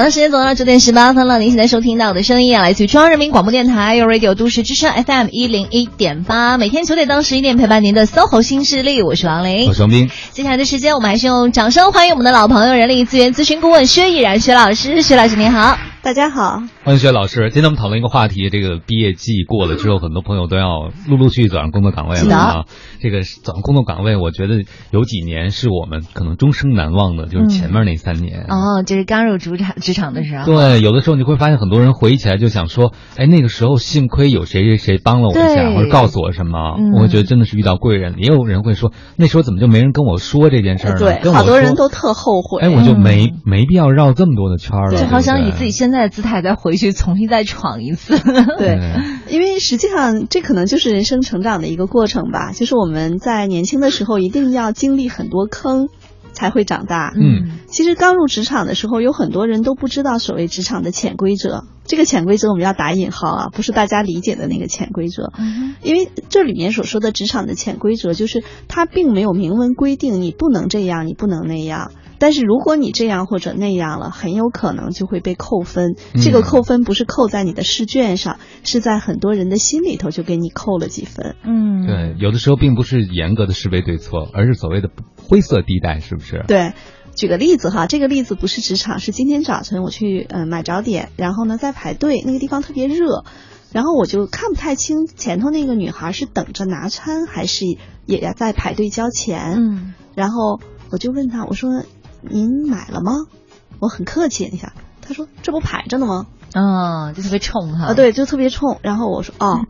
好的，时间走到了九点十八分了。您现在收听到的声音啊，来自于中央人民广播电台 u Radio 都市之声 FM 一零一点八，每天九点到十一点陪伴您的 SOHO 新势力，我是王琳，我是王斌。接下来的时间，我们还是用掌声欢迎我们的老朋友，人力资源咨询顾问薛毅然薛老师。薛老师您好。大家好，欢迎薛老师。今天我们讨论一个话题，这个毕业季过了之后，很多朋友都要陆陆续续走上工作岗位了啊。这个走上工作岗位，我觉得有几年是我们可能终生难忘的，就是前面那三年。哦，就是刚入职场职场的时候。对，有的时候你会发现，很多人回忆起来就想说，哎，那个时候幸亏有谁谁谁帮了我一下，或者告诉我什么，我会觉得真的是遇到贵人。也有人会说，那时候怎么就没人跟我说这件事儿呢？对，好多人都特后悔。哎，我就没没必要绕这么多的圈了。就好想以自己现在的姿态再回。回去重新再闯一次，对，因为实际上这可能就是人生成长的一个过程吧。就是我们在年轻的时候一定要经历很多坑，才会长大。嗯，其实刚入职场的时候，有很多人都不知道所谓职场的潜规则。这个潜规则我们要打引号啊，不是大家理解的那个潜规则。嗯，因为这里面所说的职场的潜规则，就是它并没有明文规定你不能这样，你不能那样。但是如果你这样或者那样了，很有可能就会被扣分。这个扣分不是扣在你的试卷上，是在很多人的心里头就给你扣了几分。嗯，对，有的时候并不是严格的是非对错，而是所谓的灰色地带，是不是？对，举个例子哈，这个例子不是职场，是今天早晨我去嗯买早点，然后呢在排队，那个地方特别热，然后我就看不太清前头那个女孩是等着拿餐还是也要在排队交钱。嗯，然后我就问她，我说。您买了吗？我很客气一下，他说这不排着呢吗？啊，就特别冲哈。啊，对，就特别冲。然后我说哦，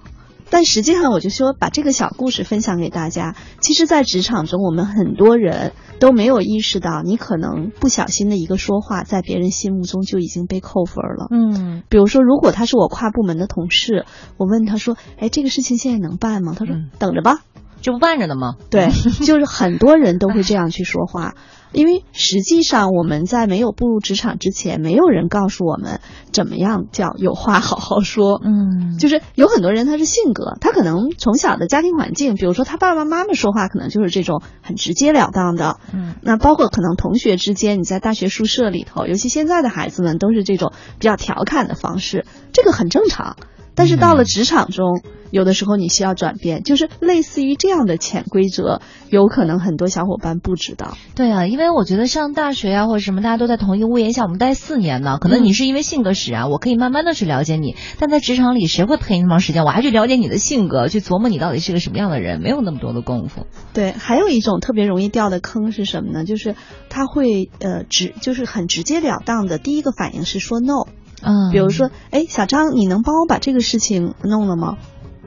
但实际上我就说把这个小故事分享给大家。其实，在职场中，我们很多人都没有意识到，你可能不小心的一个说话，在别人心目中就已经被扣分了。嗯，比如说，如果他是我跨部门的同事，我问他说：“哎，这个事情现在能办吗？”他说：“等着吧，这不办着呢吗？”对，就是很多人都会这样去说话。因为实际上我们在没有步入职场之前，没有人告诉我们怎么样叫有话好好说。嗯，就是有很多人他是性格，他可能从小的家庭环境，比如说他爸爸妈妈说话可能就是这种很直截了当的。嗯，那包括可能同学之间，你在大学宿舍里头，尤其现在的孩子们都是这种比较调侃的方式，这个很正常。但是到了职场中，有的时候你需要转变，就是类似于这样的潜规则，有可能很多小伙伴不知道。对啊，因为我觉得上大学呀或者什么，大家都在同一个屋檐下，我们待四年呢，可能你是因为性格使然，我可以慢慢的去了解你。但在职场里，谁会陪你那么长时间？我还去了解你的性格，去琢磨你到底是个什么样的人，没有那么多的功夫。对，还有一种特别容易掉的坑是什么呢？就是他会呃直，就是很直截了当的，第一个反应是说 no。嗯，比如说，哎，小张，你能帮我把这个事情弄了吗？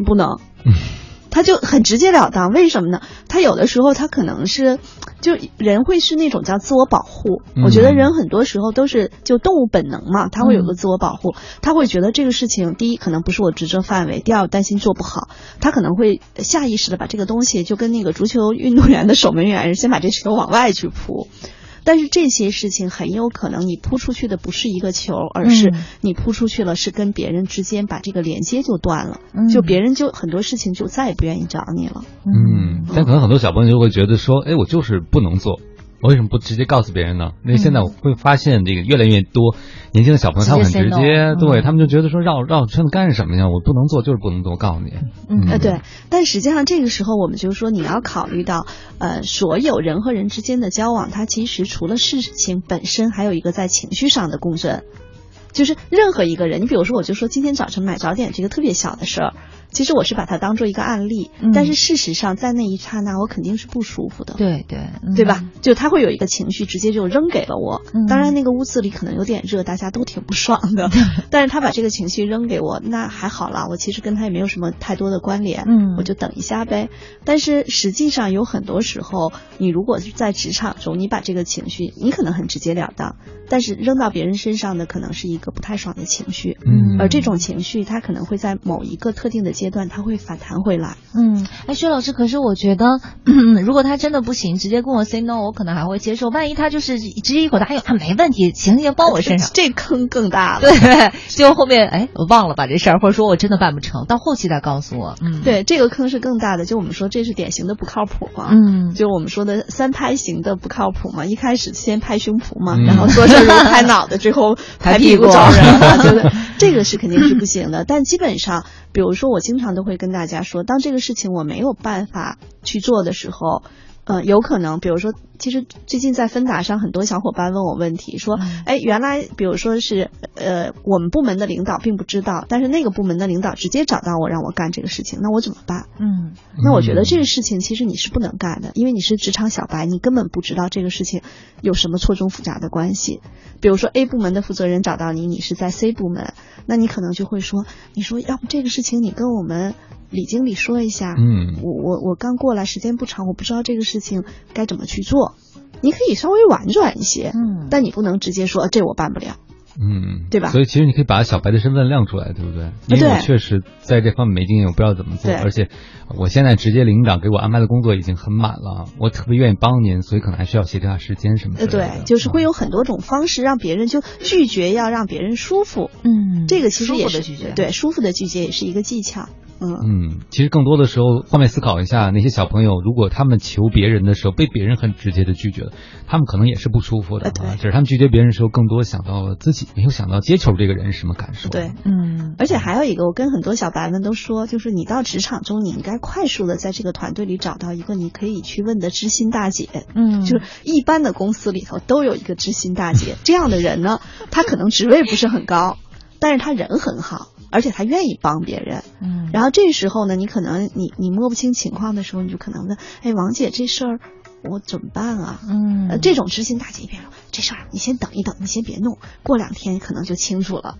不能，他就很直截了当。为什么呢？他有的时候他可能是，就人会是那种叫自我保护。我觉得人很多时候都是就动物本能嘛，他会有个自我保护。他会觉得这个事情，第一可能不是我职责范围，第二担心做不好，他可能会下意识的把这个东西就跟那个足球运动员的守门员，先把这球往外去扑。但是这些事情很有可能你扑出去的不是一个球，而是你扑出去了是跟别人之间把这个连接就断了，就别人就很多事情就再也不愿意找你了。嗯，但可能很多小朋友就会觉得说，哎，我就是不能做。我为什么不直接告诉别人呢？因为现在我会发现，这个越来越多年轻的小朋友，他们很直接，对他们就觉得说绕绕圈子干什么呀？我不能做就是不能做，告诉你。嗯，对。但实际上这个时候，我们就是说，你要考虑到，呃，所有人和人之间的交往，它其实除了事情本身，还有一个在情绪上的共振。就是任何一个人，你比如说，我就说今天早晨买早点这个特别小的事儿。其实我是把它当做一个案例，但是事实上在那一刹那我肯定是不舒服的。对对，对吧？就他会有一个情绪直接就扔给了我。当然那个屋子里可能有点热，大家都挺不爽的。但是他把这个情绪扔给我，那还好啦。我其实跟他也没有什么太多的关联。嗯，我就等一下呗。但是实际上有很多时候，你如果是在职场中，你把这个情绪，你可能很直截了当，但是扔到别人身上的可能是一个不太爽的情绪，嗯而这种情绪它可能会在某一个特定的阶段，它会反弹回来。嗯，哎，薛老师，可是我觉得，如果他真的不行，直接跟我 say no，我可能还会接受。万一他就是直接一口答应，他，没问题，行行，包我身上。这坑更大了。对，就后面哎，我忘了把这事儿，或者说我真的办不成，到后期再告诉我。嗯，，对，这个坑是更大的。就我们说，这是典型的不靠谱嘛。嗯，就我们说的三拍型的不靠谱嘛，一开始先拍胸脯嘛，嗯然后做事儿时候拍脑袋，最后 拍屁股找人嘛，对不对？这个是肯定是不行的。但基本上，比如说我经常都会跟大家说，当这个事情我没有办法去做的时候。呃，有可能，比如说，其实最近在芬达上，很多小伙伴问我问题，说，哎，原来，比如说是，呃，我们部门的领导并不知道，但是那个部门的领导直接找到我，让我干这个事情，那我怎么办？嗯，那我觉得这个事情其实你是不能干的，因为你是职场小白，你根本不知道这个事情有什么错综复杂的关系。比如说 A 部门的负责人找到你，你是在 C 部门，那你可能就会说，你说要不这个事情你跟我们李经理说一下，嗯我我我刚过来时间不长，我不知道这个事情该怎么去做。你可以稍微婉转一些，嗯但你不能直接说这我办不了。嗯，对吧所以其实你可以把小白的身份亮出来，对不对？因为我确实在这方面没经验，我不知道怎么做，而且我现在直接领导给我安排的工作已经很满了，我特别愿意帮您，所以可能还需要协调下时间什么的。对，就是会嗯有很多种方式让别人就拒绝，要让别人舒服。嗯，这个其实舒也是服的拒绝，对，舒服的拒绝也是一个技巧。嗯，嗯，其实更多的时候，换位思考一下，那些小朋友，如果他们求别人的时候被别人很直接的拒绝了，他们可能也是不舒服的呃对啊。只是他们拒绝别人的时候，更多想到自己，没有想到接球这个人是什么感受。对。嗯，而且还有一个，我跟很多小白们都说，就是你到职场中，你应该快速的在这个团队里找到一个你可以去问的知心大姐。嗯，就是一般的公司里头都有一个知心大姐，这样的人呢，他可能职位不是很高，但是他人很好，而且他愿意帮别人。嗯，然后这时候呢，你可能你你摸不清情况的时候，你就可能问，哎，王姐这事儿我怎么办啊？嗯，呃，这种知心大姐一边说这事儿你先等一等，你先别弄，过两天可能就清楚了。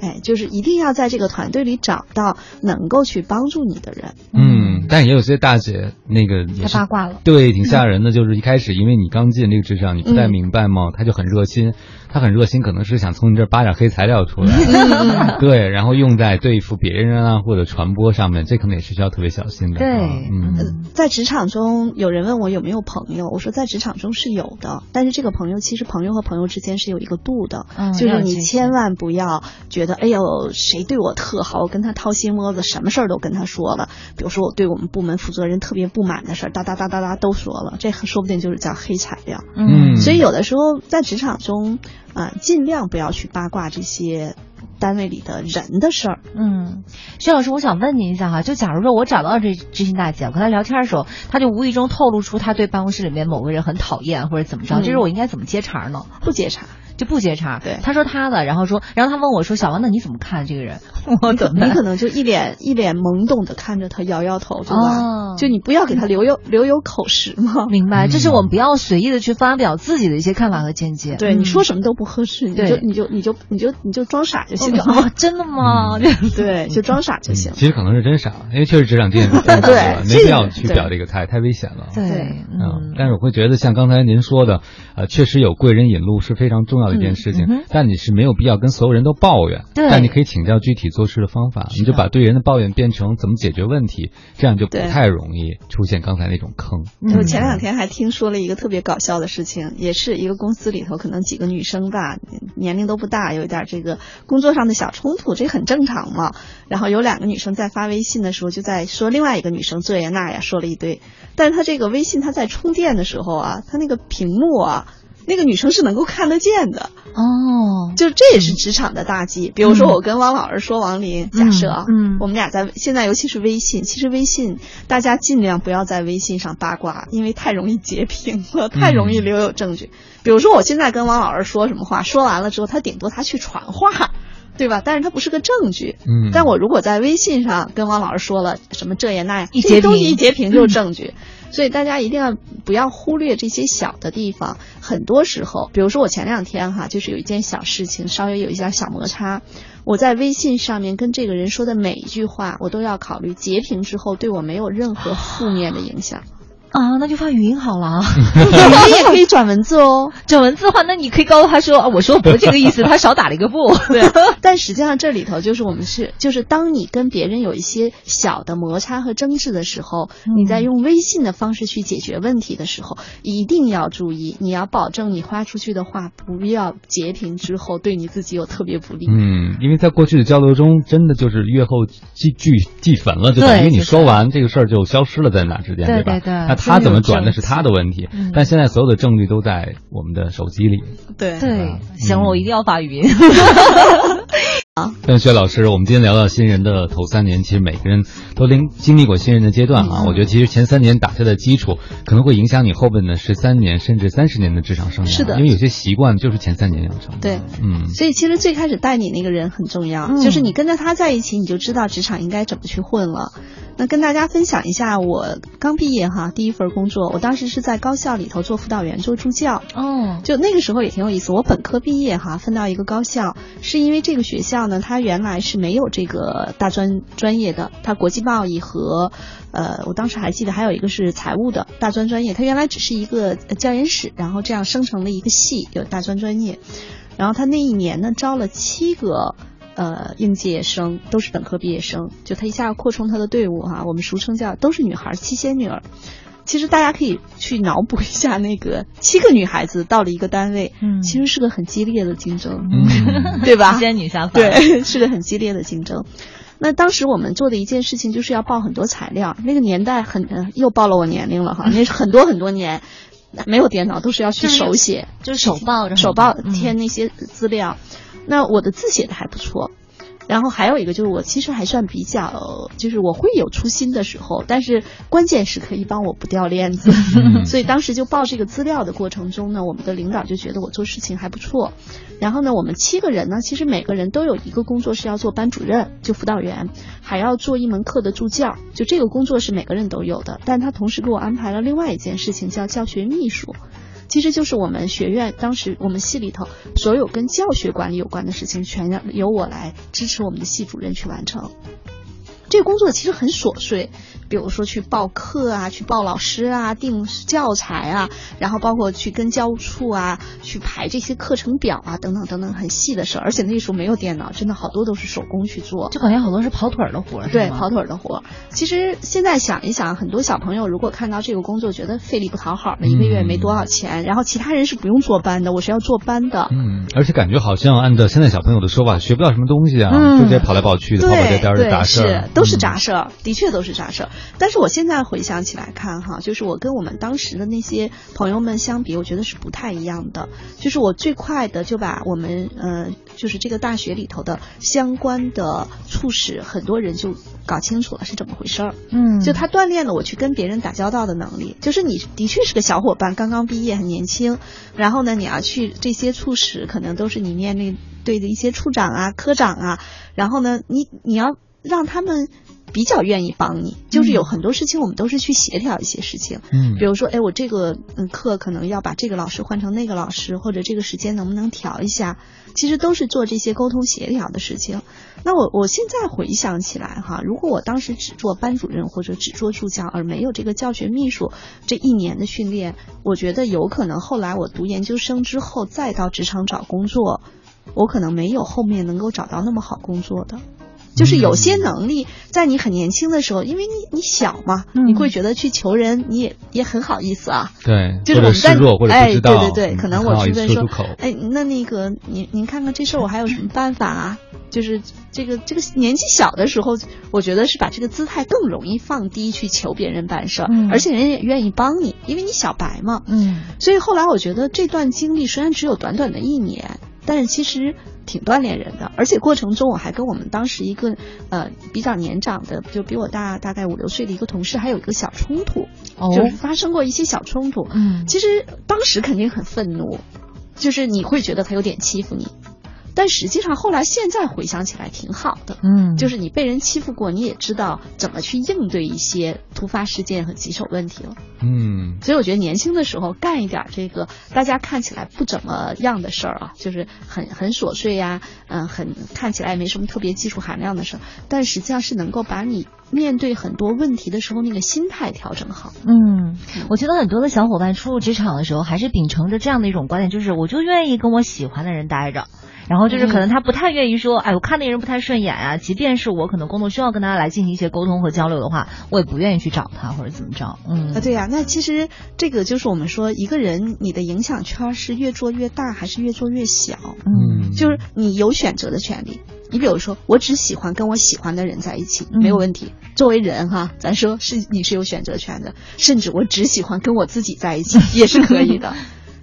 哎，就是一定要在这个团队里找到能够去帮助你的人。嗯，但也有些大姐那个也太是八卦了。对，挺吓人的。就是一开始，因为你刚进这个职场，你不太嗯明白嘛，他就很热心，他很热心，可能是想从你这儿扒点黑材料出来，对，然后用在对付别人啊或者传播上面，这可能也是需要特别小心的。对啊嗯嗯在职场中，有人问我有没有朋友，我说在职场中是有的，但是这个朋友其实朋友和朋友之间是有一个度的，嗯就是你千万不要觉得，哎呦，谁对我特好，我跟他掏心窝子，什么事儿都跟他说了。比如说我对我们部门负责人特别不满的事儿，哒哒哒哒哒都说了，这说不定就是叫黑材料。嗯所以有的时候在职场中，啊、尽量不要去八卦这些单位里的人的事儿。嗯，薛老师，我想问您一下哈，就假如说我找到这知心大姐，我跟她聊天的时候，她就无意中透露出她对办公室里面某个人很讨厌或者怎么着，嗯这时候我应该怎么接茬呢？不接茬，就不接茬。对他说他的，然后说，然后他问我说，小王，那你怎么看这个人？我怎么办？你可能就一脸一脸懵懂的看着他，摇摇头，对吧？哦就你不要给他留有留有口实嘛。明白，嗯就是我们不要随意的去发表自己的一些看法和见解。对，嗯你说什么都不合适，你就对你就你就你就你就装傻就行了。哦，真的吗？对，就装傻就行嗯。其实可能是真傻，因为确实职场经验是丰富对，没必要去表这个态，太危险了。对，嗯嗯，，但是我会觉得像刚才您说的，呃，确实有贵人引路是非常重要的一件事情，但你是没有必要跟所有人都抱怨，对但你可以请教具体做事的方法，你就把对人的抱怨变成怎么解决问题，这样就不太容易出现刚才那种坑。嗯我前两天还听说了一个特别搞笑的事情，也是一个公司里头，可能几个女生吧，年龄都不大，有一点这个工作上的小冲突，这很正常嘛。然后有两个女生在发微信的时候，就在说另外一个女生这呀那呀，说了一堆。但是她这个微信她在充电的时候啊，她那个屏幕啊，那个女生是能够看得见的。哦，就这也是职场的大忌。比如说，我跟王老师说王林，假设啊，嗯嗯我们俩在现在，尤其是微信，其实微信大家尽量不要在微信上八卦，因为太容易截屏了，太容易留有证据。比如说，我现在跟王老师说什么话，说完了之后，他顶多他去传话。对吧？但是它不是个证据。嗯但我如果在微信上跟王老师说了什么这呀那呀，一截这些东西屏一截屏就是证据。所以大家一定要不要忽略这些小的地方。很多时候，比如说我前两天哈，就是有一件小事情，稍微有一点小摩擦，我在微信上面跟这个人说的每一句话，我都要考虑截屏之后对我没有任何负面的影响。啊，那就发语音好了啊。语音也可以转文字哦。转文字的话，那你可以告诉他说，啊、我说不是这个意思，他少打了一个不。对，但实际上这里头就是我们是，就是当你跟别人有一些小的摩擦和争执的时候，嗯、你在用微信的方式去解决问题的时候，一定要注意，你要保证你发出去的话不要截屏之后对你自己有特别不利。嗯，因为在过去的交流中，真的就是月后积聚记焚了，就等于你说完这个事儿就消失了，在哪之间，对吧？对对。那他怎么转那是他的问题，嗯、但现在所有的证据都在我们的手机里。对对，行了，我一定要发语音。啊，邓薛老师，我们今天聊到新人的头三年，其实每个人都经经历过新人的阶段啊。嗯、我觉得其实前三年打下的基础，可能会影响你后边的十三年甚至三十年的职场生涯。是的，因为有些习惯就是前三年养成的。对，嗯。所以其实最开始带你那个人很重要，嗯、就是你跟着他在一起，你就知道职场应该怎么去混了。那跟大家分享一下，我刚毕业哈，第一份工作，我当时是在高校里头做辅导员，做助教。哦，就那个时候也挺有意思。我本科毕业哈，分到一个高校，是因为这个学校呢，它原来是没有这个大专专业的，他国际贸易和呃，我当时还记得还有一个是财务的大专专业，他原来只是一个教研室，然后这样生成了一个系，有大专专业。然后他那一年呢，招了七个。呃，应届生都是本科毕业生，就他一下扩充他的队伍哈、啊，我们俗称叫都是女孩七仙女儿。其实大家可以去脑补一下，那个七个女孩子到了一个单位，嗯，其实是个很激烈的竞争，嗯，对吧？仙女下凡，对，是个很激烈的竞争。那当时我们做的一件事情就是要报很多材料，那个年代很、呃、又报了我年龄了哈，那是很多很多年。没有电脑，都是要去手写，就是手报着，手报填那些资料。嗯、那我的字写的还不错，然后还有一个就是我其实还算比较，就是我会有粗心的时候，但是关键时刻一帮我不掉链子，嗯、所以当时就报这个资料的过程中呢，我们的领导就觉得我做事情还不错。然后呢，我们七个人呢，其实每个人都有一个工作是要做班主任，就辅导员，还要做一门课的助教，就这个工作是每个人都有的。但他同时给我安排了另外一件事情，叫教学秘书。其实就是我们学院当时我们系里头所有跟教学管理有关的事情，全由我来支持我们的系主任去完成。这个工作其实很琐碎，比如说去报课啊，去报老师啊，定教材啊，然后包括去跟教务处啊去排这些课程表啊，等等等等很细的事儿。而且那时候没有电脑，真的好多都是手工去做，就感觉好多是跑腿儿的活儿。对，跑腿儿的活儿。其实现在想一想，很多小朋友如果看到这个工作，觉得费力不讨好的，一个月也没多少钱，然后其他人是不用坐班的，我是要坐班的。嗯，而且感觉好像按照现在小朋友的说法，学不到什么东西啊，嗯、就得跑来跑去的，跑跑颠颠的杂事儿。都是杂事儿，的确都是杂事儿。但是我现在回想起来看哈，就是我跟我们当时的那些朋友们相比，我觉得是不太一样的。就是我最快的就把我们呃，就是这个大学里头的相关的促使，很多人就搞清楚了是怎么回事儿。嗯，就他锻炼了我去跟别人打交道的能力。就是你的确是个小伙伴，刚刚毕业，很年轻。然后呢，你要去这些促使，可能都是你面对的一些处长啊、科长啊。然后呢，你你要。让他们比较愿意帮你，就是有很多事情我们都是去协调一些事情，嗯，比如说，哎，我这个嗯课可能要把这个老师换成那个老师，或者这个时间能不能调一下，其实都是做这些沟通协调的事情。那我我现在回想起来哈，如果我当时只做班主任或者只做助教，而没有这个教学秘书这一年的训练，我觉得有可能后来我读研究生之后再到职场找工作，我可能没有后面能够找到那么好工作的。就是有些能力，在你很年轻的时候，因为你你小嘛，嗯、你会觉得去求人，你也也很好意思啊。对，就是我们在哎，对对对，可能我去问说，说哎，那那个您您看看这事儿，我还有什么办法啊？就是这个这个年纪小的时候，我觉得是把这个姿态更容易放低去求别人办事而且人也愿意帮你，因为你小白嘛。嗯。所以后来我觉得这段经历虽然只有短短的一年，但是其实。挺锻炼人的，而且过程中我还跟我们当时一个呃比较年长的，就比我大大概五六岁的一个同事，还有一个小冲突，哦、就是发生过一些小冲突。嗯，其实当时肯定很愤怒，就是你会觉得他有点欺负你，但实际上后来现在回想起来挺好的，嗯，就是你被人欺负过，你也知道怎么去应对一些突发事件和棘手问题了。嗯，所以我觉得年轻的时候干一点这个大家看起来不怎么样的事儿啊，就是很很琐碎呀、嗯、很看起来没什么特别技术含量的事儿，但实际上是能够把你面对很多问题的时候那个心态调整好。嗯，我觉得很多的小伙伴初入职场的时候，还是秉承着这样的一种观点，就是我就愿意跟我喜欢的人待着。然后就是可能他不太愿意说，哎，我看那个人不太顺眼啊，即便是我可能工作需要跟他来进行一些沟通和交流的话，我也不愿意去找他或者怎么着。嗯啊，，对呀、那其实这个就是我们说一个人你的影响圈是越做越大还是越做越小？嗯就是你有选择的权利。你比如说，我只喜欢跟我喜欢的人在一起，没有问题。作为人哈，咱说是你是有选择权的，甚至我只喜欢跟我自己在一起也是可以的。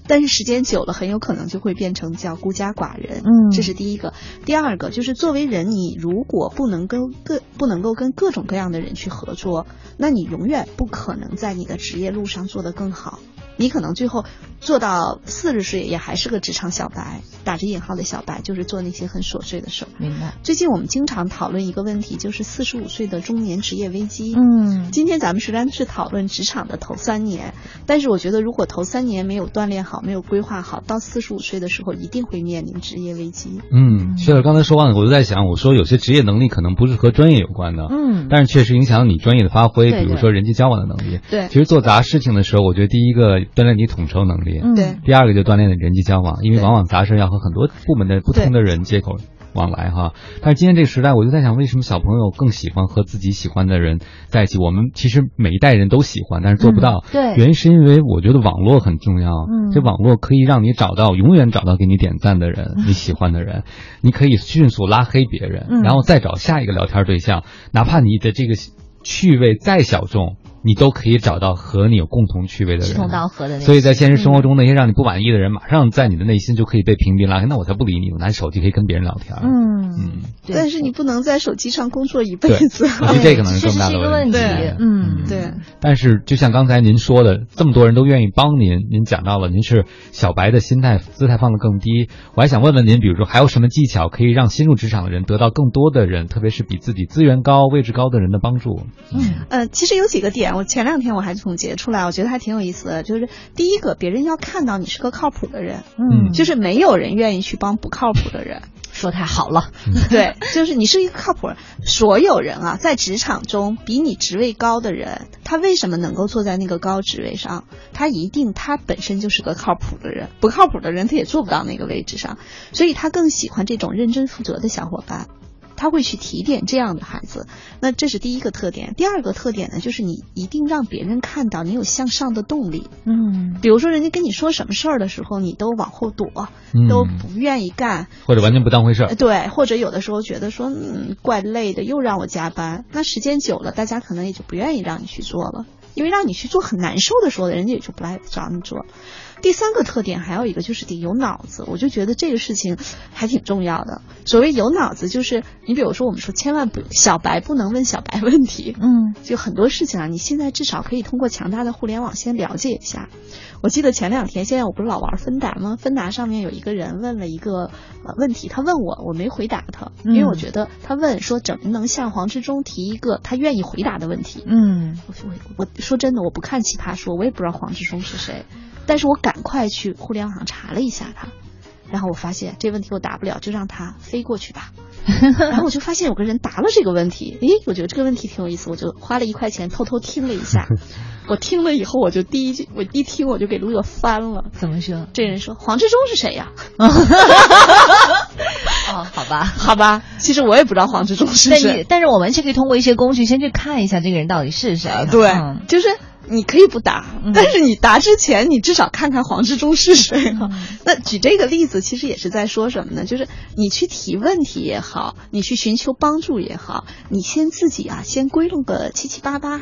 但是时间久了，很有可能就会变成叫孤家寡人。嗯这是第一个。第二个就是作为人，你如果不能跟各不能够跟各种各样的人去合作，那你永远不可能在你的职业路上做得更好。你可能最后做到四十岁也还是个职场小白，打着引号的小白，就是做那些很琐碎的事儿。明白。最近我们经常讨论一个问题，就是四十五岁的中年职业危机。嗯今天咱们虽然是讨论职场的头三年，但是我觉得如果头三年没有锻炼好，没有规划好，到四十五岁的时候一定会面临职业危机。嗯，薛老刚才说完了，我就在想，我说有些职业能力可能不是和专业有关的，嗯，但是确实影响你专业的发挥，对比如说人际交往的能力。对其实做杂事情的时候，我觉得第一个锻炼你统筹能力，嗯对第二个就锻炼你人际交往，因为往往杂事要和很多部门的不同的人接口往来哈。但是今天这个时代，我就在想，为什么小朋友更喜欢和自己喜欢的人在一起？我们其实每一代人都喜欢，但是做不到。嗯对原因是因为我觉得网络很重要。嗯这网络可以让你找到永远找到给你点赞的人，你喜欢的人，你可以迅速拉黑别人，嗯然后再找下一个聊天对象，哪怕你的这个趣味再小众。你都可以找到和你有共同趣味的人，志同道合的。所以在现实生活中，那些让你不满意的人，马上在你的内心就可以被屏蔽拉黑。那我才不理你，我拿手机可以跟别人聊天。嗯嗯，但是你不能在手机上工作一辈子。我觉得这可能是更大的问题对。嗯，对，但是就像刚才您说的，这么多人都愿意帮您，您讲到了您是小白的心态姿态放得更低。我还想问问您，比如说还有什么技巧可以让新入职场的人得到更多的人，特别是比自己资源高、位置高的人的帮助？嗯呃，其实有几个点，我前两天我还总结出来，我觉得还挺有意思的。就是第一个，别人要看到你是个靠谱的人，嗯，就是没有人愿意去帮不靠谱的人。说太好了。对，就是你是一个靠谱。所有人啊，在职场中比你职位高的人，他为什么能够坐在那个高职位上？他一定他本身就是个靠谱的人，不靠谱的人他也做不到那个位置上，所以他更喜欢这种认真负责的小伙伴。他会去提点这样的孩子，那这是第一个特点。第二个特点呢，就是你一定让别人看到你有向上的动力。嗯比如说，人家跟你说什么事儿的时候，你都往后躲，嗯都不愿意干，或者完全不当回事儿呃。对，或者有的时候觉得说，嗯，怪累的，又让我加班。那时间久了，大家可能也就不愿意让你去做了，因为让你去做很难受的时候，人家也就不来找你做。第三个特点还有一个就是得有脑子，我就觉得这个事情还挺重要的。所谓有脑子，就是你比如说我们说千万不小白不能问小白问题，嗯就很多事情啊，你现在至少可以通过强大的互联网先了解一下。我记得前两天，现在我不是老玩芬达吗？芬达上面有一个人问了一个呃问题，他问我，我没回答他，因为我觉得他问说怎么能向黄志忠提一个他愿意回答的问题。嗯我我我说真的，我不看奇葩说，我也不知道黄志忠是谁，但是我赶快去互联网上查了一下他，然后我发现这问题我答不了，就让他飞过去吧。然后我就发现有个人答了这个问题，诶，我觉得这个问题挺有意思，我就花了一块钱偷偷听了一下。我听了以后，我就第一句我一听我就给乐翻了。怎么说？这人说黄志忠是谁呀、哦，好吧。好吧，其实我也不知道黄志忠是谁。但是我们是可以通过一些工具先去看一下这个人到底是谁。对，嗯就是你可以不答，嗯但是你答之前，你至少看看黄志忠是谁哈、嗯那举这个例子，其实也是在说什么呢？就是你去提问题也好，你去寻求帮助也好，你先自己啊，先归拢个七七八八。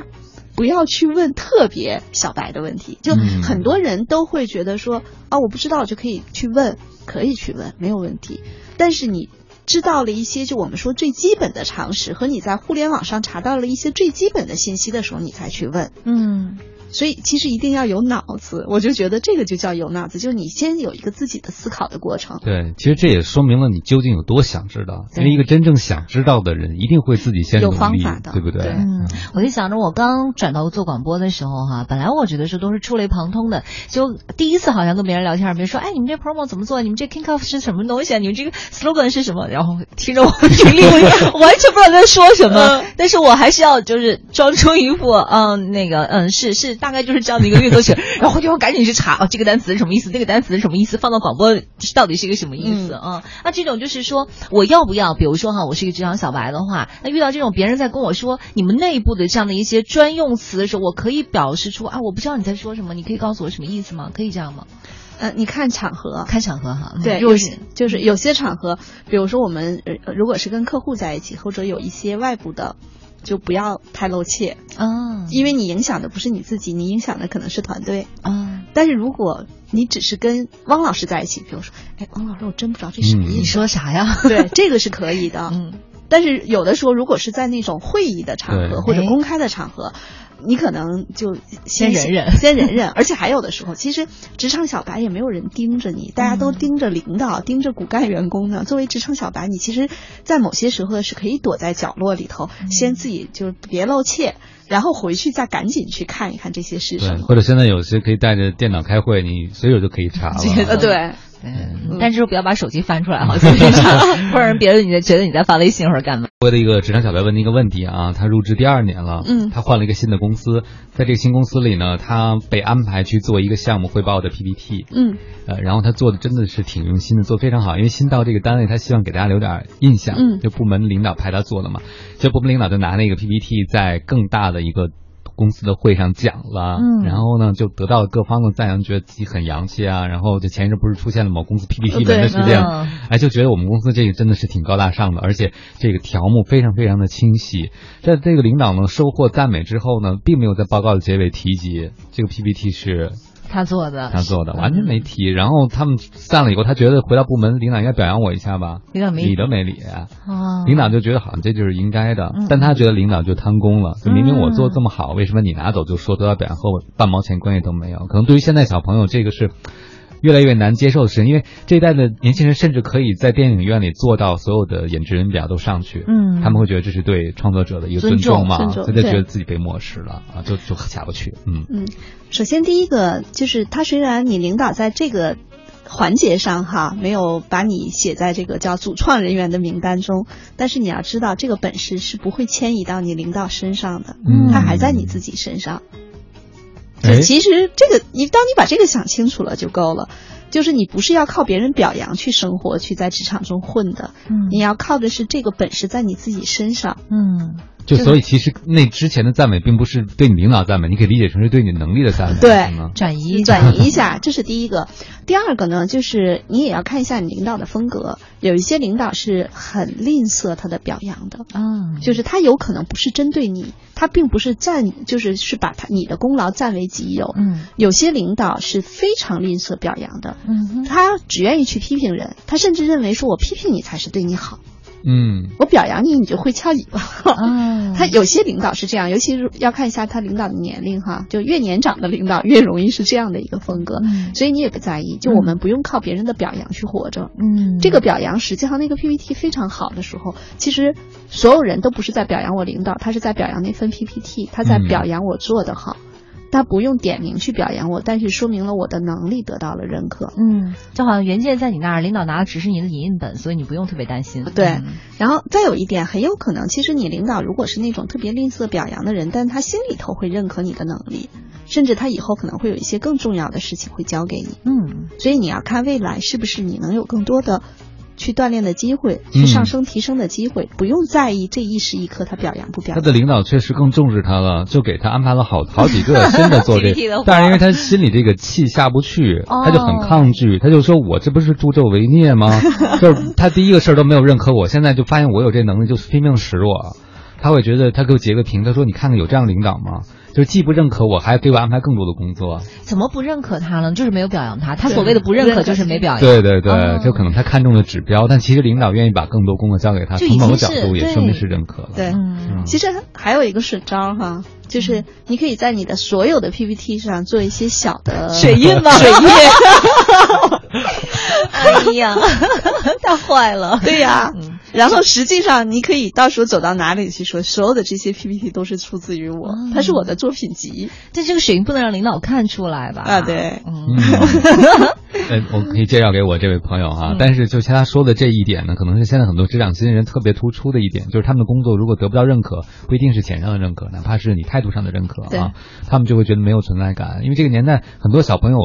不要去问特别小白的问题，就嗯很多人都会觉得说啊，我不知道，就可以去问，可以去问，没有问题。但是你知道了一些，就我们说最基本的常识，和你在互联网上查到了一些最基本的信息的时候，你才去问。嗯所以其实一定要有脑子，我就觉得这个就叫有脑子，就是你先有一个自己的思考的过程。对，其实这也说明了你究竟有多想知道。因为一个真正想知道的人，一定会自己先有方法的对不对？对嗯，我就想着我刚转到做广播的时候哈，本来我觉得是都是触类旁通的，就第一次好像跟别人聊天，别人说，哎，你们这 promo 怎么做？你们这 kick off 是什么东西啊？你们这个 slogan 是什么？然后听着我听力 我完全不知道在说什么，但是我还是要就是装出一副嗯那个嗯是是大概就是这样的一个运作型，然后就要赶紧去查哦这个单词是什么意思，那个单词是什么意思，放到广播到底是一个什么意思啊？那这种就是说我要不要，比如说哈，我是一个职场小白的话，那遇到这种别人在跟我说你们内部的这样的一些专用词的时候，我可以表示出啊，我不知道你在说什么，你可以告诉我什么意思吗？可以这样吗？呃，你看场合，看场合哈，嗯对，如果是就是有些场合，比如说我们呃如果是跟客户在一起，或者有一些外部的，就不要太露怯，啊因为你影响的不是你自己，你影响的可能是团队。啊，但是如果你只是跟汪老师在一起，比如说，哎，汪老师，我真不知道这什么意思。你说啥呀？对，这个是可以的。嗯但是有的时候，如果是在那种会议的场合或者公开的场合，你可能就先忍忍先忍忍。而且还有的时候，其实职场小白也没有人盯着你，大家都嗯盯着领导、盯着骨干员工呢。作为职场小白，你其实，在某些时候是可以躲在角落里头，嗯先自己就别露怯，然后回去再赶紧去看一看这些是什对，么。或者现在有些可以带着电脑开会，你随手就可以查了。这个呃，对，对，但是不要把手机翻出来哈，不然 别人你觉得你在发微信或者干嘛？我的一个职场小白问的一个问题啊，他入职第二年了，嗯他换了一个新的公司，在这个新公司里呢，他被安排去做一个项目汇报的 PPT，嗯呃，然后他做的真的是挺用心的，做非常好，因为新到这个单位，他希望给大家留点印象，嗯就部门领导派他做的嘛，这部门领导就拿那个 PPT 在更大的一个。公司的会上讲了，嗯然后呢，就得到了各方的赞扬，觉得自己很洋气啊。然后就前一阵不是出现了某公司 PPT 对文的事件，嗯哎，就觉得我们公司这个真的是挺高大上的，而且这个条目非常非常的清晰。在这个领导呢收获赞美之后呢，并没有在报告的结尾提及这个 PPT 是他做的，他做的，完全没提。然后他们散了以后，他觉得回到部门，领导应该表扬我一下吧，领导没理都没理。啊，领导就觉得好像这就是应该的嗯，但他觉得领导就贪功了，就明明我做的这么好，为什么你拿走就说都要表扬和我半毛钱关系都没有？可能对于现在小朋友，这个是。越来越难接受的事情，因为这一代的年轻人甚至可以在电影院里做到所有的演职人表都上去，嗯。他们会觉得这是对创作者的一个尊重重嘛，他觉得自己被漠视了啊，就就下不去，嗯嗯，首先第一个就是他虽然你领导在这个环节上哈没有把你写在这个叫主创人员的名单中，但是你要知道这个本事是不会迁移到你领导身上的，嗯。他还在你自己身上。其实这个你当你把这个想清楚了就够了。就是你不是要靠别人表扬去生活，去在职场中混的，嗯你要靠的是这个本事在你自己身上。嗯就所以其实那之前的赞美并不是对你领导赞美，你可以理解成是对你能力的赞美，对？转移转移一下，这是第一个。第二个呢，就是你也要看一下你领导的风格。有一些领导是很吝啬他的表扬的，啊，就是他有可能不是针对你，他并不是赞，就是是把他你的功劳占为己有。嗯有些领导是非常吝啬表扬的，嗯他只愿意去批评人，他甚至认为说我批评你才是对你好，嗯，我表扬你你就会翘尾巴。啊，他有些领导是这样，尤其是要看一下他领导的年龄哈，就越年长的领导越容易是这样的一个风格，嗯所以你也不在意，就我们不用靠别人的表扬去活着。嗯这个表扬实际上那个 PPT 非常好的时候，其实所有人都不是在表扬我领导，他是在表扬那份 PPT，他在嗯表扬我做的好。他不用点名去表扬我，但是说明了我的能力得到了认可。嗯，就好像原件在你那儿，领导拿的只是你的影印本，所以你不用特别担心。对嗯然后再有一点，很有可能，其实你领导如果是那种特别吝啬表扬的人，但他心里头会认可你的能力，甚至他以后可能会有一些更重要的事情会交给你。嗯所以你要看未来是不是你能有更多的去锻炼的机会，嗯去上升提升的机会，不用在意这一时一刻他表扬不表扬。他的领导确实更重视他了，就给他安排了好好几个 新的做这活，但是因为他心里这个气下不去，哦他就很抗拒，他就说我这不是助纣为虐吗？就是他第一个事儿都没有认可我，现在就发现我有这能力，就拼命使我。他会觉得他给我截个屏，他说你看看有这样的领导吗？就既不认可我，还给我安排更多的工作。怎么不认可他呢？就是没有表扬他。他所谓的不认认可可就是没表扬。对对对，哦就可能他看中了指标，但其实领导愿意把更多工作交给他，从某个角度也说明是认可了。对嗯其实还有一个损招哈，就是你可以在你的所有的 PPT 上做一些小的 水印吗？水印。哎呀，太坏了。对呀，然后实际上你可以到时候走到哪里去说，所有的这些 PPT 都是出自于我，它是我的作品集。但这个水印不能让领导看出来吧？啊，对。嗯，我可以介绍给我这位朋友哈，但是就像他说的这一点呢，可能是现在很多职场新人特别突出的一点，就是他们的工作如果得不到认可，不一定是钱上的认可，哪怕是你态度上的认可啊，他们就会觉得没有存在感，因为这个年代很多小朋友。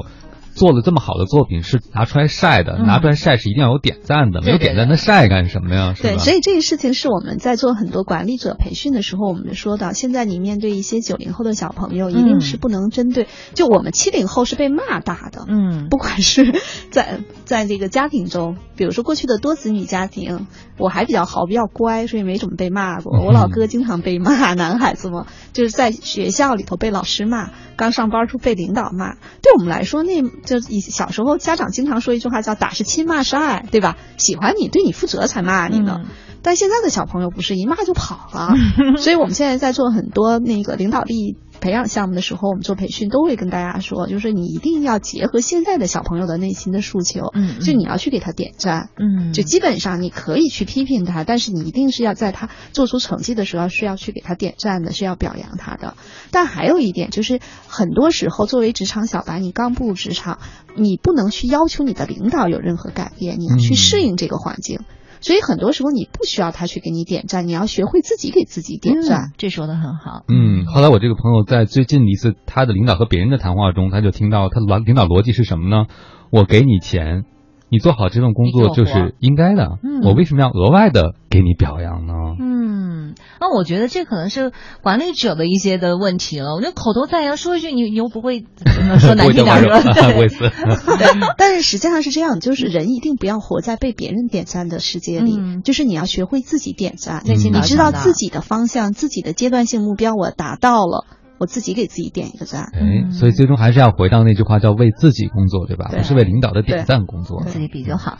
做了这么好的作品是拿出来晒的，拿出来晒是一定要有点赞的，没有点赞那晒干什么呀？对，所以这个事情是我们在做很多管理者培训的时候，我们说到，现在你面对一些九零后的小朋友，一定是不能针对，就我们七零后是被骂大的，嗯，不管是在在这个家庭中，比如说过去的多子女家庭，我还比较好，比较乖，所以没怎么被骂过。我老哥经常被骂，男孩子嘛，就是在学校里头被老师骂，刚上班时候被领导骂，对我们来说那。就以小时候，家长经常说一句话叫“打是亲，骂是爱”，对吧？喜欢你，对你负责才骂你呢。但现在的小朋友不是一骂就跑了，所以我们现在在做很多那个领导力。培养项目的时候，我们做培训都会跟大家说，就是你一定要结合现在的小朋友的内心的诉求，嗯，就你要去给他点赞，嗯，就基本上你可以去批评他，但是你一定是要在他做出成绩的时候是要去给他点赞的，是要表扬他的。但还有一点就是，很多时候作为职场小白，你刚步入职场，你不能去要求你的领导有任何改变，你要去适应这个环境。所以很多时候你不需要他去给你点赞，你要学会自己给自己点赞。这说的很好。嗯，后来我这个朋友在最近一次他的领导和别人的谈话中，他就听到他的领导逻辑是什么呢？我给你钱。你做好这份工作就是应该的，嗯我为什么要额外的给你表扬呢？嗯，那我觉得这可能是管理者的一些的问题了。我觉得口头赞扬说一句，你你又不会 说难听点说，对，但是实际上是这样，就是人一定不要活在被别人点赞的世界里，就是你要学会自己点赞，你知道自己的方向、自己的阶段性目标我达到了。我自己给自己点一个赞，哎，所以最终还是要回到那句话，叫为自己工作，对吧？不是为领导的点赞工作，自己比较好。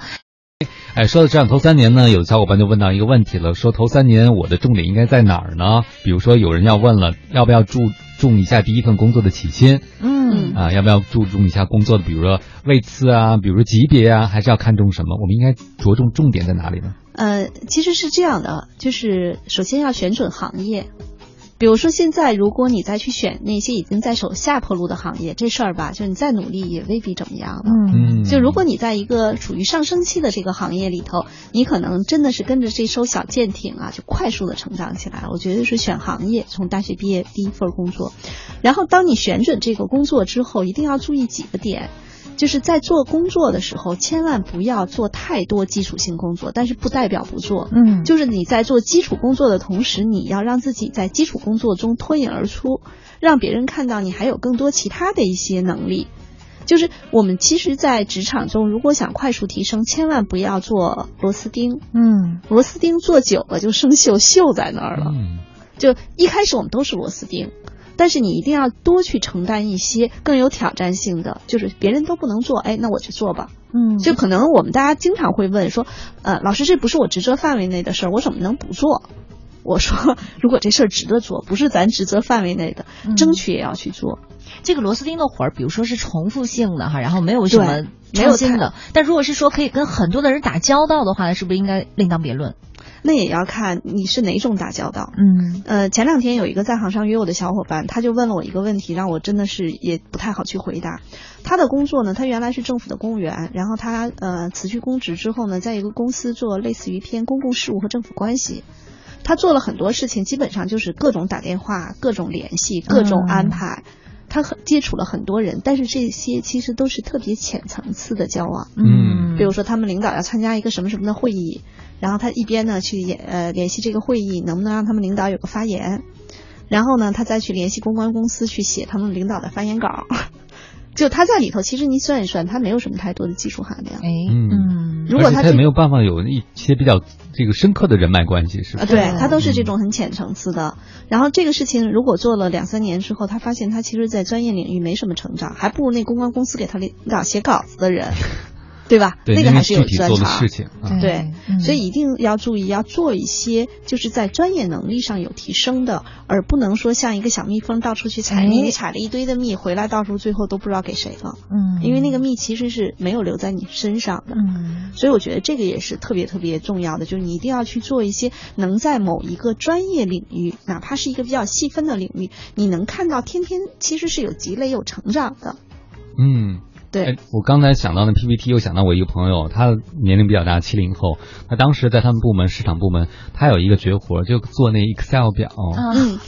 哎，说到这样头三年呢，有的小伙伴就问到一个问题了，说头三年我的重点应该在哪儿呢？比如说有人要问了，要不要注重一下第一份工作的起薪？嗯，啊，要不要注重一下工作的，比如说位次啊，比如说级别啊，还是要看重什么？我们应该着重重点在哪里呢？呃，其实是这样的，就是首先要选准行业。比如说，现在如果你再去选那些已经在走下坡路的行业，这事儿吧，就你再努力也未必怎么样嗯，就如果你在一个处于上升期的这个行业里头，你可能真的是跟着这艘小舰艇啊，就快速的成长起来。我觉得是选行业，从大学毕业第一份工作，然后当你选准这个工作之后，一定要注意几个点。就是在做工作的时候，千万不要做太多基础性工作，但是不代表不做。嗯，就是你在做基础工作的同时，你要让自己在基础工作中脱颖而出，让别人看到你还有更多其他的一些能力。就是我们其实，在职场中，如果想快速提升，千万不要做螺丝钉。嗯，螺丝钉做久了就生锈，锈在那儿了。嗯，就一开始我们都是螺丝钉。但是你一定要多去承担一些更有挑战性的，就是别人都不能做，哎，那我去做吧。嗯，就可能我们大家经常会问说，呃，老师这不是我职责范围内的事儿，我怎么能不做？我说，如果这事儿值得做，不是咱职责范围内的，争取也要去做。这个螺丝钉的活儿，比如说是重复性的哈，然后没有什么创新的，但如果是说可以跟很多的人打交道的话，那是不是应该另当别论？那也要看你是哪种打交道。嗯，呃，前两天有一个在行上约我的小伙伴，他就问了我一个问题，让我真的是也不太好去回答。他的工作呢，他原来是政府的公务员，然后他呃辞去公职之后呢，在一个公司做类似于偏公共事务和政府关系。他做了很多事情，基本上就是各种打电话、各种联系、各种安排。他很接触了很多人，但是这些其实都是特别浅层次的交往。嗯，比如说他们领导要参加一个什么什么的会议。然后他一边呢去联呃联系这个会议能不能让他们领导有个发言，然后呢他再去联系公关公司去写他们领导的发言稿，就他在里头其实你算一算他没有什么太多的技术含量。哎，嗯，如果他也没有办法有一些比较这个深刻的人脉关系是吧？对他都是这种很浅层次的。然后这个事情如果做了两三年之后，他发现他其实在专业领域没什么成长，还不如那公关公司给他领导写稿子的人。对吧？对，那个还是有专长。事情啊。对，嗯所以一定要注意，要做一些就是在专业能力上有提升的，而不能说像一个小蜜蜂到处去采蜜，哎你采了一堆的蜜回来，到时候最后都不知道给谁了，嗯，因为那个蜜其实是没有留在你身上的。嗯所以我觉得这个也是特别特别重要的，就是你一定要去做一些能在某一个专业领域，哪怕是一个比较细分的领域，你能看到天天其实是有积累、有成长的。嗯。对哎，我刚才想到那 PPT，又想到我一个朋友，他年龄比较大，七零后，他当时在他们部门市场部门，他有一个绝活，就做那 Excel 表。啊嗯，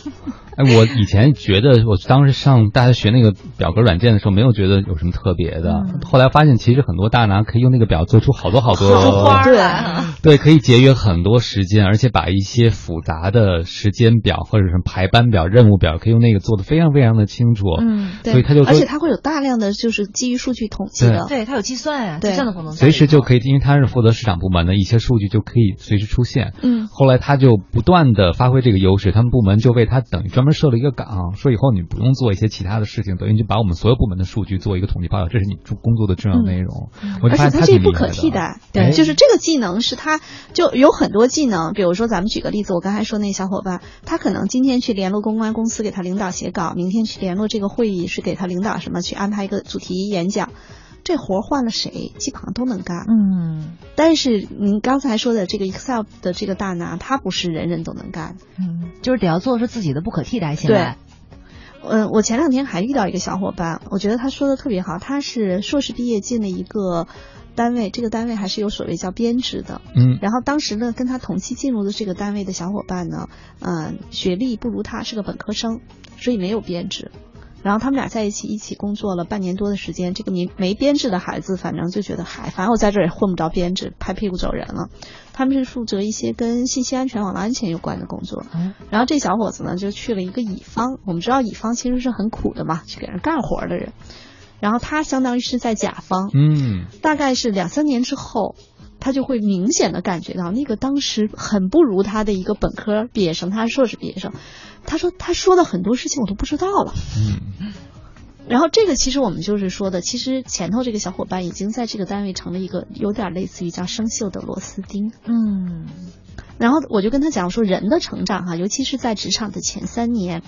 哎，我以前觉得，我当时上大学学那个表格软件的时候，没有觉得有什么特别的。嗯后来发现，其实很多大拿可以用那个表做出好多好多出花来啊对，可以节约很多时间，而且把一些复杂的时间表或者是排班表、任务表，可以用那个做的非常非常的清楚。嗯，对，所以他就而且它会有大量的就是基于数据统计的。对，它有计算呀，计算的功能随时就。可以，因为他是负责市场部门的，一些数据就可以随时出现。嗯，后来他就不断的发挥这个优势，他们部门就为他等于专门设了一个岗，说以后你不用做一些其他的事情，等于就把我们所有部门的数据做一个统计报表，这是你工作的重要内容。我而且他这不可替代，哎对，就是这个技能是他就有很多技能，比如说咱们举个例子，我刚才说那小伙伴，他可能今天去联络公关公司给他领导写稿，明天去联络这个会议是给他领导什么去安排一个主题演讲，这活换了谁基本上都能干。嗯但是您刚才说的这个 Excel 的这个大拿，他不是人人都能干。嗯，就是得要做出自己的不可替代性对来。嗯，我前两天还遇到一个小伙伴，我觉得他说的特别好。他是硕士毕业进了一个单位，这个单位还是有所谓叫编制的。嗯然后当时呢，跟他同期进入的这个单位的小伙伴呢，嗯、学历不如他，是个本科生，所以没有编制。然后他们俩在一起一起工作了半年多的时间，这个没没编制的孩子，反正就觉得嗨，反正我在这儿也混不着编制，拍屁股走人了。他们是负责一些跟信息安全、网络安全有关的工作。嗯然后这小伙子呢，就去了一个乙方。我们知道乙方其实是很苦的嘛，去给人干活的人。然后他相当于是在甲方，嗯大概是两三年之后，他就会明显的感觉到那个当时很不如他的一个本科毕业生，他是硕士毕业生，他说他说的很多事情我都不知道了。嗯然后这个其实我们就是说的，其实前头这个小伙伴已经在这个单位成了一个有点类似于叫生锈的螺丝钉。嗯然后我就跟他讲说，人的成长哈、尤其是在职场的前三年，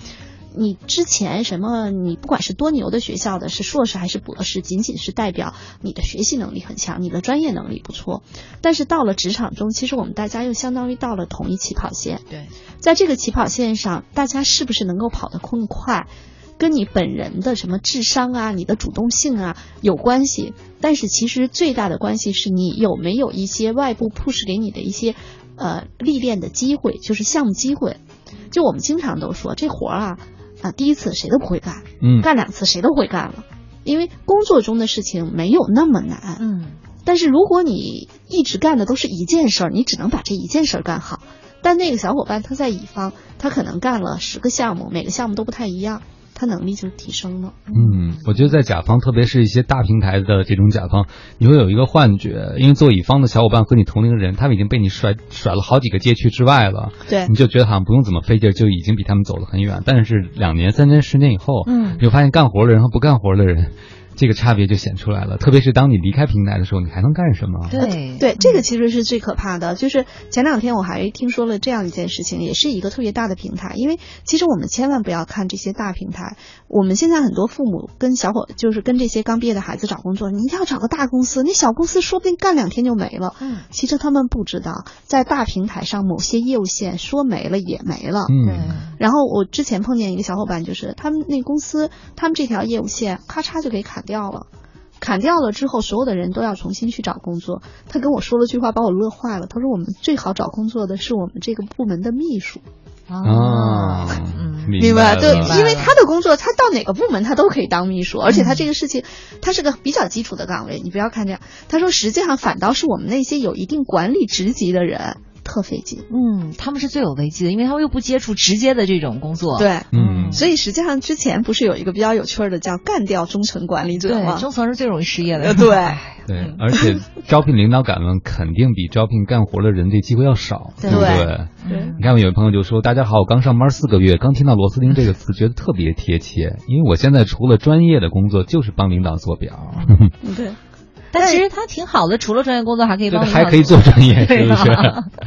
你之前什么，你不管是多牛的学校的，是硕士还是博士，仅仅是代表你的学习能力很强，你的专业能力不错。但是到了职场中，其实我们大家又相当于到了同一起跑线，对，在这个起跑线上，大家是不是能够跑得更快？跟你本人的什么智商啊、你的主动性啊有关系，但是其实最大的关系是你有没有一些外部 push 给你的一些呃历练的机会，就是项目机会。就我们经常都说这活儿啊啊，第一次谁都不会干，嗯干两次谁都会干了，因为工作中的事情没有那么难。嗯但是如果你一直干的都是一件事儿，你只能把这一件事儿干好。但那个小伙伴他在乙方，他可能干了十个项目，每个项目都不太一样，他能力就提升了。嗯，我觉得在甲方，特别是一些大平台的这种甲方，你会有一个幻觉，因为做乙方的小伙伴和你同龄人，他们已经被你甩甩了好几个街区之外了，对你就觉得好像不用怎么费劲儿，就已经比他们走得很远。但是两年、三年、十年以后，嗯你会发现干活的人和不干活的人，这个差别就显出来了。特别是当你离开平台的时候，你还能干什么？对对，这个其实是最可怕的。就是前两天我还听说了这样一件事情，也是一个特别大的平台。因为其实我们千万不要看这些大平台。我们现在很多父母跟小伙，就是跟这些刚毕业的孩子找工作，你一定要找个大公司，那小公司说不定干两天就没了。嗯其实他们不知道，在大平台上某些业务线说没了也没了。嗯然后我之前碰见一个小伙伴，就是他们那公司，他们这条业务线咔嚓就给砍掉了。砍掉了之后，所有的人都要重新去找工作。他跟我说了句话，把我乐坏了。他说：“我们最好找工作的是我们这个部门的秘书，啊，嗯明白？了对，因为他的工作，他到哪个部门他都可以当秘书，而且他这个事情，他是个比较基础的岗位。你不要看这样。他说，实际上反倒是我们那些有一定管理职级的人特费劲。嗯，他们是最有危机的，因为他们又不接触直接的这种工作。对，嗯，所以实际上之前不是有一个比较有趣的叫干掉中层管理者，吗？中层是最容易失业的。呃对哎 对，而且招聘领导岗位肯定比招聘干活的人这机会要少，对不对？对你看，我有朋友就说：“大家好，我刚上班四个月，刚听到螺丝钉这个词，觉得特别贴切。因为我现在除了专业的工作，就是帮领导做表。对。但其实他挺好的，除了专业工作还可以帮，还可以做专业，是不是？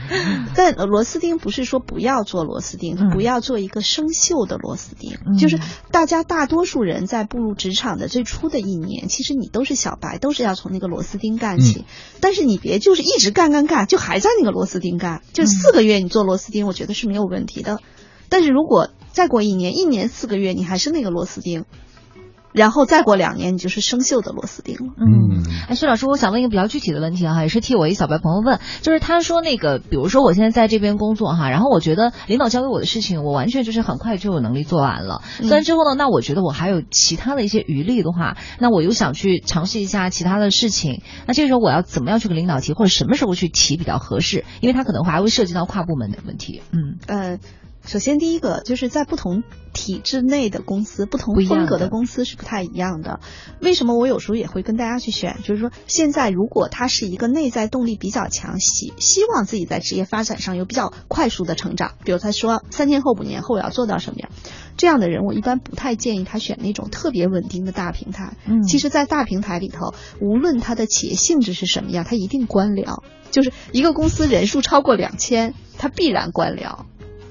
但螺丝钉不是说不要做螺丝钉，不要做一个生锈的螺丝钉。就是大家大多数人在步入职场的最初的一年，其实你都是小白，都是要从那个螺丝钉干起。但是你别就是一直干干干，就还在那个螺丝钉干，就四个月你做螺丝钉，我觉得是没有问题的。但是如果再过一年，一年四个月你还是那个螺丝钉。然后再过两年，你就是生锈的螺丝钉了。嗯，哎，薛老师，我想问一个比较具体的问题哈，也是替我一小白朋友问，就是他说那个，比如说我现在在这边工作哈，然后我觉得领导交给我的事情，我完全就是很快就有能力做完了。做完之后呢，那我觉得我还有其他的一些余力的话，那我又想去尝试一下其他的事情，那这个时候我要怎么样去跟领导提，或者什么时候去提比较合适？因为他可能还会涉及到跨部门的问题。嗯呃。首先，第一个就是在不同体制内的公司、不同风格的公司是不太一样的。为什么我有时候也会跟大家去选？就是说，现在如果他是一个内在动力比较强，希希望自己在职业发展上有比较快速的成长，比如他说三年后、五年后我要做到什么样，这样的人我一般不太建议他选那种特别稳定的大平台。嗯，其实，在大平台里头，无论他的企业性质是什么样，他一定官僚。就是一个公司人数超过两千，他必然官僚。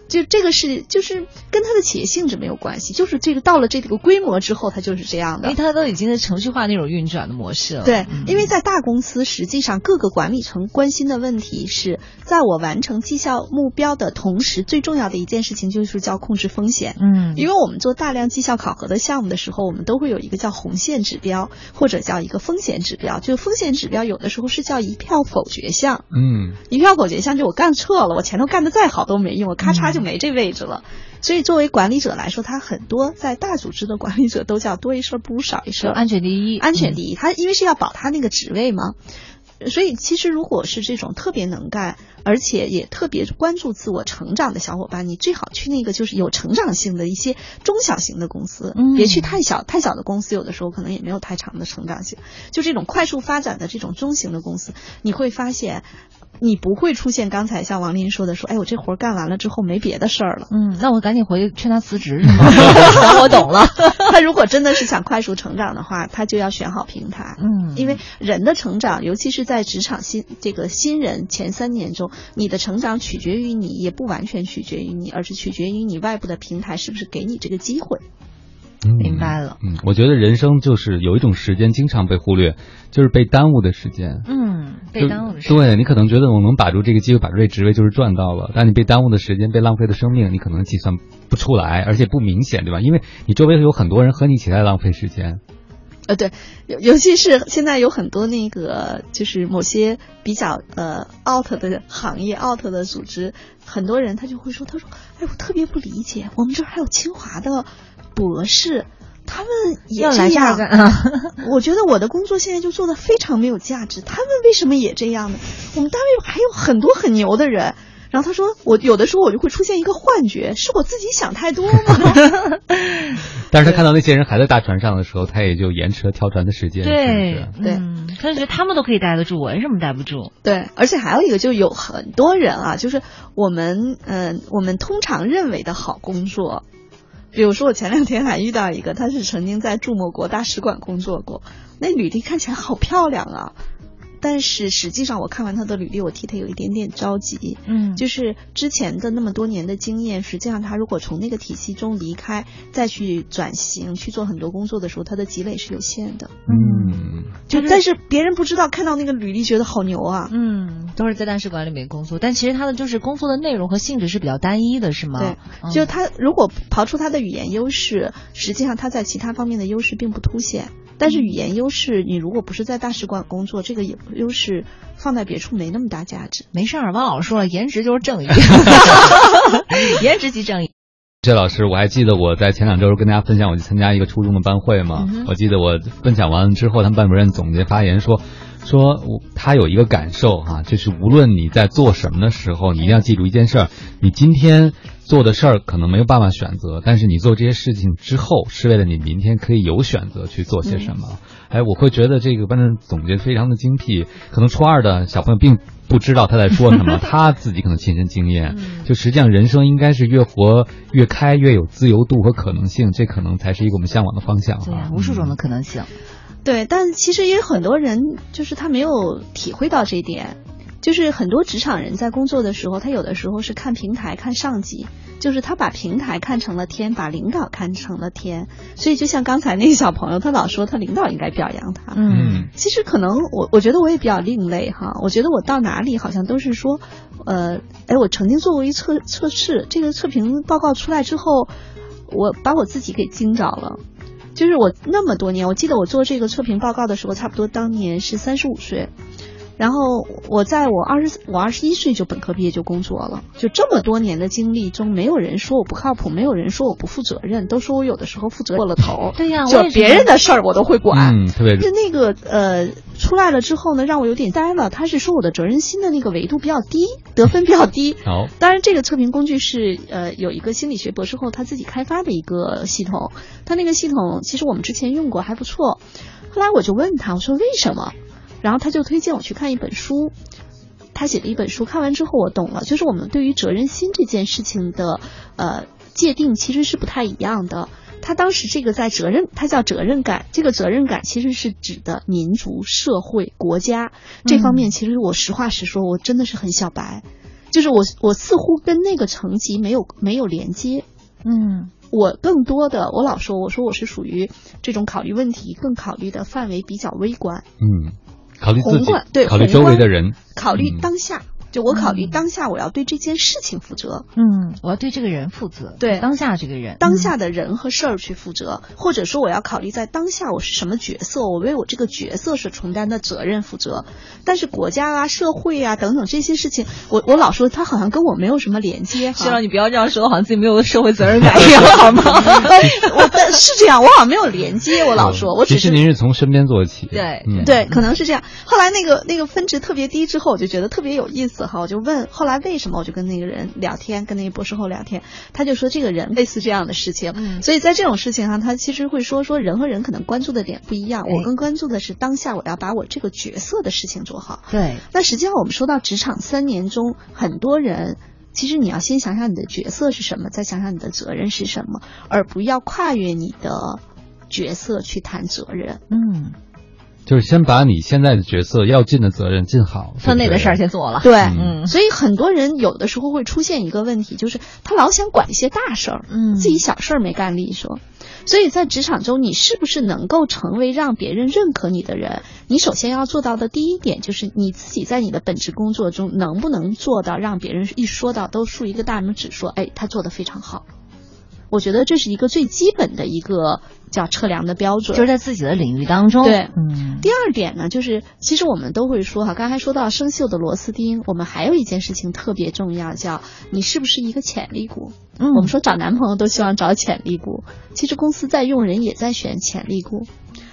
就这个是，就是跟他的企业性质没有关系，就是这个到了这个规模之后，它就是这样的。因为它都已经是程序化那种运转的模式了。对，因为在大公司，实际上各个管理层关心的问题是，在我完成绩效目标的同时，最重要的一件事情就是叫控制风险。嗯，因为我们做大量绩效考核的项目的时候，我们都会有一个叫红线指标，或者叫一个风险指标。就风险指标有的时候是叫一票否决项。嗯，一票否决项就我干错了，我前头干的再好都没用，我咔嚓就。没这位置了，所以作为管理者来说，他很多在大组织的管理者都叫多一事不如少一事，安全第一，安全第一。他因为是要保他那个职位嘛，所以其实如果是这种特别能干，而且也特别关注自我成长的小伙伴，你最好去那个就是有成长性的一些中小型的公司，别去太小太小的公司，有的时候可能也没有太长的成长性。就这种快速发展的这种中型的公司，你会发现。你不会出现刚才像王林说的，说，哎，我这活干完了之后没别的事儿了。嗯，那我赶紧回去劝他辞职是吗？我懂了。他如果真的是想快速成长的话，他就要选好平台。嗯，因为人的成长，尤其是在职场新这个新人前三年中，你的成长取决于你，也不完全取决于你，而是取决于你外部的平台是不是给你这个机会。明白了。嗯，我觉得人生就是有一种时间经常被忽略，就是被耽误的时间。嗯，被耽误的时间。对你可能觉得我能把住这个机会，把住这职位就是赚到了，但你被耽误的时间，被浪费的生命，你可能计算不出来，而且不明显，对吧？因为你周围有很多人和你一起在浪费时间。呃，对，尤尤其是现在有很多那个，就是某些比较呃 out 的行业、out 的组织，很多人他就会说，他说，哎，我特别不理解，我们这儿还有清华的。博士，他们也这样。我觉得我的工作现在就做的非常没有价值。他们为什么也这样呢？我们单位还有很多很牛的人。然后他说，我有的时候我就会出现一个幻觉，是我自己想太多吗？但是他看到那些人还在大船上的时候，他也就延迟了跳船的时间。对对，他就觉得他们都可以待得住，我为什么待不住？对，而且还有一个，就有很多人啊，就是我们嗯，我们通常认为的好工作。比如说，我前两天还遇到一个，他是曾经在驻某国大使馆工作过，那女的看起来好漂亮啊。但是实际上，我看完他的履历，我替他有一点点着急。嗯，就是之前的那么多年的经验，实际上他如果从那个体系中离开，再去转型去做很多工作的时候，他的积累是有限的。嗯，就但是别人不知道，看到那个履历觉得好牛啊。嗯，都是在大使馆里面工作，但其实他的就是工作的内容和性质是比较单一的，是吗？对，就他如果刨出他的语言优势，实际上他在其他方面的优势并不凸显。但是语言优势，你如果不是在大使馆工作，这个也优势放在别处没那么大价值。没事儿，汪老师说了，颜值就是正义，颜值即正义。谢老师，我还记得我在前两周跟大家分享，我去参加一个初中的班会嘛。我记得我分享完之后，他们班主任总结发言说，说他有一个感受哈，就是无论你在做什么的时候，你一定要记住一件事儿，你今天。做的事儿可能没有办法选择，但是你做这些事情之后，是为了你明天可以有选择去做些什么。哎，我会觉得这个班长总结非常的精辟。可能初二的小朋友并不知道他在说什么，他自己可能亲身经验。就实际上，人生应该是越活越开，越有自由度和可能性，这可能才是一个我们向往的方向。对，无数种的可能性。对，但其实也有很多人就是他没有体会到这一点，就是很多职场人在工作的时候，他有的时候是看平台、看上级，就是他把平台看成了天，把领导看成了天，所以就像刚才那个小朋友，他老说他领导应该表扬他，嗯。其实可能我我觉得我也比较另类哈，我觉得我到哪里好像都是说，呃，哎，我曾经做过一测测试，这个测评报告出来之后，我把我自己给惊着了。就是我那么多年，我记得我做这个测评报告的时候，差不多当年是三十五岁，然后我在我二十我二十一岁就本科毕业就工作了，就这么多年的经历中，没有人说我不靠谱，没有人说我不负责任，都说我有的时候负责过了头。对呀我就别人的事儿我都会管。嗯，特别就那个呃出来了之后呢，让我有点呆了。他是说我的责任心的那个维度比较低，得分比较低。好，当然，这个测评工具是呃有一个心理学博士后他自己开发的一个系统，他那个系统其实我们之前用过还不错。后来我就问他，我说为什么？然后他就推荐我去看一本书。他写的一本书，看完之后我懂了，就是我们对于责任心这件事情的呃界定其实是不太一样的。他当时这个在责任，他叫责任感，这个责任感其实是指的民族、社会、国家这方面。其实我实话实说，我真的是很小白，就是我我似乎跟那个层级没有没有连接。嗯我更多的，我老说，我说我是属于这种考虑问题更考虑的范围比较微观，嗯，考虑自己，对考虑周围的人，考虑嗯当下。就我考虑嗯当下，我要对这件事情负责，嗯，我要对这个人负责，对当下这个人，当下的人和事儿去负责，或者说我要考虑在当下我是什么角色，我为我这个角色所承担的责任负责。但是国家啊、社会啊等等这些事情，我我老说他好像跟我没有什么连接哈。希望你不要这样说，好像自己没有社会责任感一样，好吗？我 的是这样，我好像没有连接，我老说，我只是其实您是从身边做起，对嗯，对，可能是这样。后来那个那个分值特别低之后，我就觉得特别有意思哈，我就问后来为什么，我就跟那个人聊天，跟那个博士后聊天，他就说这个人类似这样的事情。嗯所以在这种事情上，他其实会说说人和人可能关注的点不一样，哎我更关注的是当下我要把我这个角色的事情做好。对，那实际上我们说到职场三年中，很多人。其实你要先想想你的角色是什么，再想想你的责任是什么，而不要跨越你的角色去谈责任。嗯，就是先把你现在的角色要尽的责任尽好，分内的事儿先做了，对，嗯所以很多人有的时候会出现一个问题，就是他老想管一些大事儿，嗯自己小事儿没干利索。所以在职场中，你是不是能够成为让别人认可你的人？你首先要做到的第一点就是你自己在你的本职工作中能不能做到让别人一说到都竖一个大拇指说，哎，他做的非常好。我觉得这是一个最基本的一个叫测量的标准，就是在自己的领域当中，对。嗯，第二点呢，就是其实我们都会说哈，刚才说到生锈的螺丝钉，我们还有一件事情特别重要，叫你是不是一个潜力股。嗯。我们说找男朋友都希望找潜力股，其实公司在用人也在选潜力股。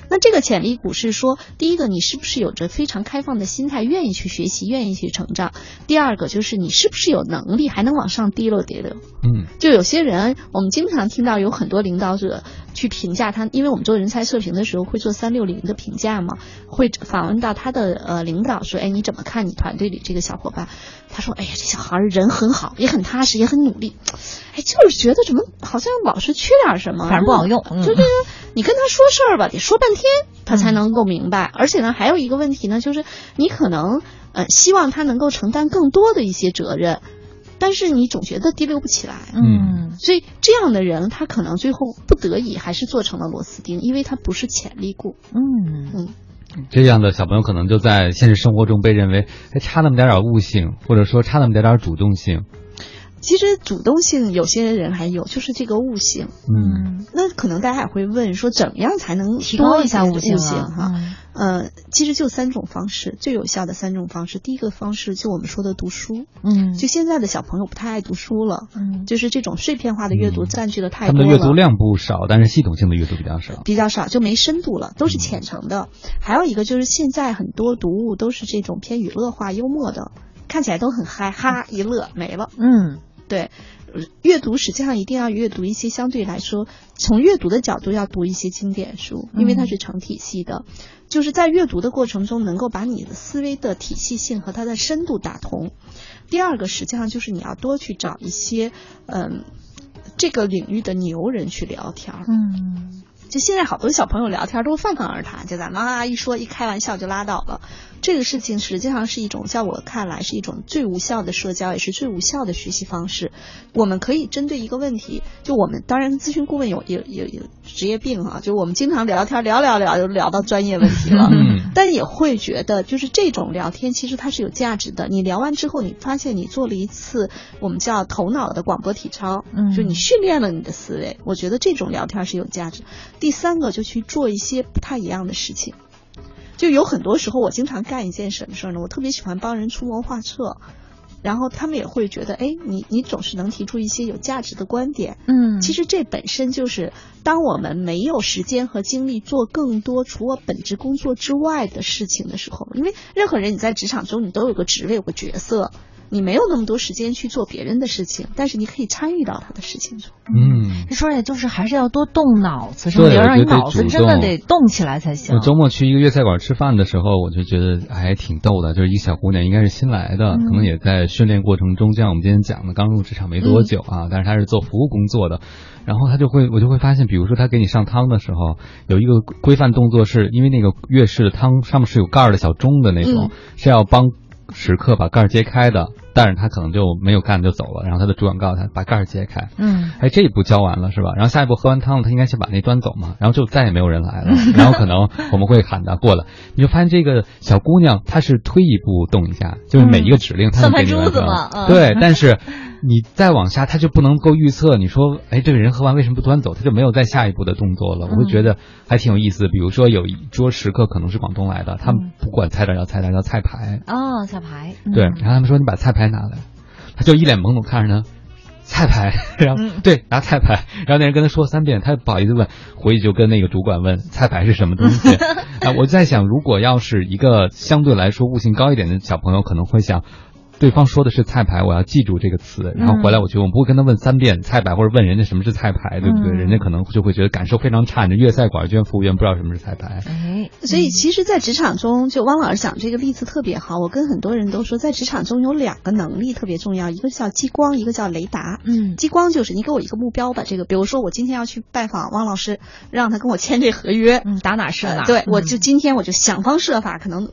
那这个潜力股是说，第一个你是不是有着非常开放的心态，愿意去学习，愿意去成长；第二个就是你是不是有能力，还能往上滴溜滴溜。嗯，就有些人，我们经常听到有很多领导者去评价他，因为我们做人才测评的时候会做三六零的评价嘛，会访问到他的呃领导说，哎，你怎么看你团队里这个小伙伴？他说，哎呀，这小孩儿人很好，也很踏实，也很努力，哎，就是觉得怎么好像老是缺点什么，反正不好用嗯。就这个，你跟他说事儿吧，得说半天，他才能够明白。而且呢，还有一个问题呢，就是你可能呃希望他能够承担更多的一些责任，但是你总觉得提溜不起来。嗯所以这样的人，他可能最后不得已还是做成了螺丝钉，因为他不是潜力股。嗯嗯，这样的小朋友可能就在现实生活中被认为还差那么点点悟性，或者说差那么点点主动性，其实主动性有些人还有，就是这个悟性。嗯，那可能大家也会问说，怎么样才能提高一下悟悟性哈？啊，嗯呃，其实就三种方式，最有效的三种方式。第一个方式就我们说的读书，嗯，就现在的小朋友不太爱读书了，嗯就是这种碎片化的阅读嗯占据的太他多了。们的阅读量不少，但是系统性的阅读比较少。比较少，就没深度了，都是浅层的。还有一个就是现在很多读物都是这种偏娱乐化、幽默的，看起来都很嗨，哈一乐没了。嗯对，呃阅读实际上一定要阅读一些相对来说，从阅读的角度要读一些经典书，因为它是成体系的，就是在阅读的过程中能够把你的思维的体系性和它的深度打通。第二个实际上就是你要多去找一些，嗯，这个领域的牛人去聊天儿。嗯就现在好多小朋友聊天都泛泛而谈，就咱们啊一说一开玩笑就拉倒了。这个事情实际上是一种，在我看来是一种最无效的社交，也是最无效的学习方式。我们可以针对一个问题，就我们当然咨询顾问有有有有职业病哈，就我们经常聊天聊聊聊就聊到专业问题了，嗯，但也会觉得就是这种聊天其实它是有价值的。你聊完之后，你发现你做了一次我们叫头脑的广播体操，嗯就你训练了你的思维，我觉得这种聊天是有价值。第三个就去做一些不太一样的事情。就有很多时候，我经常干一件什么事儿呢？我特别喜欢帮人出谋划策，然后他们也会觉得，哎，你你总是能提出一些有价值的观点。嗯，其实这本身就是，当我们没有时间和精力做更多除我本职工作之外的事情的时候，因为任何人你在职场中你都有个职位有个角色，你没有那么多时间去做别人的事情，但是你可以参与到他的事情中。嗯，说也就是还是要多动脑子，是吧？对要让你脑子真的得动起来才行我。周末去一个粤菜馆吃饭的时候，我就觉得还挺逗的，就是一个小姑娘，应该是新来的，嗯可能也在训练过程中，就像我们今天讲的，刚入职场没多久啊，但是她是做服务工作的，然后她就会，我就会发现，比如说她给你上汤的时候，有一个规范动作是，因为那个粤式的汤上面是有盖儿的小盅的那种，嗯是要帮食客把盖儿揭开的，但是他可能就没有干就走了，然后他的主管告诉他把盖儿揭开，嗯，哎，这一步交完了是吧？然后下一步喝完汤了，他应该先把那端走嘛，然后就再也没有人来了。然后可能我们会喊他过来，你就发现这个小姑娘她是推一步动一下，就是每一个指令她都给你完成。嘛嗯对，但是你再往下，他就不能够预测。你说，哎，这个人喝完为什么不端走？他就没有再下一步的动作了。我会觉得还挺有意思。比如说有一桌食客可能是广东来的，他们不管菜单叫菜单叫菜牌，哦，菜牌，嗯对，然后他们说你把菜牌拿来，他就一脸懵懂看着他，菜牌，然后、嗯对拿菜牌，然后那人跟他说三遍，他不好意思问，回去就跟那个主管问菜牌是什么东西。啊，我在想，如果要是一个相对来说悟性高一点的小朋友，可能会想。对方说的是菜牌，我要记住这个词，然后回来我就我不会跟他问三遍菜牌，或者问人家什么是菜牌，对不对？嗯人家可能就会觉得感受非常差。你这粤菜馆居然服务员不知道什么是菜牌，哎，所以其实，在职场中，就汪老师讲这个例子特别好。我跟很多人都说，在职场中有两个能力特别重要，一个叫激光，一个叫雷达。嗯激光就是你给我一个目标，吧这个，比如说我今天要去拜访汪老师，让他跟我签这合约。嗯，打哪是哪，呃对，我嗯就今天我就想方设法，可能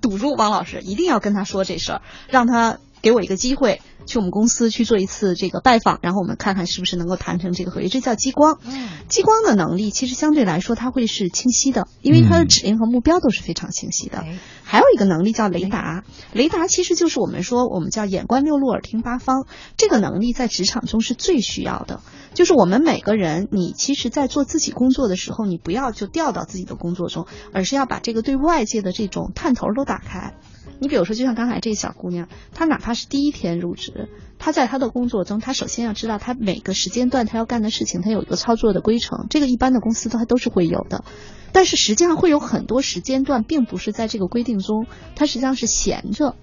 堵住汪老师，一定要跟他说这事儿，让他给我一个机会去我们公司去做一次这个拜访，然后我们看看是不是能够谈成这个合约，这叫激光。嗯激光的能力其实相对来说它会是清晰的，因为它的嗯指令和目标都是非常清晰的。哎还有一个能力叫雷达，雷达其实就是我们说我们叫眼观六路，耳听八方，这个能力在职场中是最需要的。就是我们每个人，你其实，在做自己工作的时候，你不要就掉到自己的工作中，而是要把这个对外界的这种探头都打开。你比如说，就像刚才这个小姑娘，她哪怕是第一天入职，她在她的工作中，她首先要知道她每个时间段她要干的事情，她有一个操作的规程，这个一般的公司都都是会有的。但是实际上会有很多时间段，并不是在这个规定中，她实际上是闲着。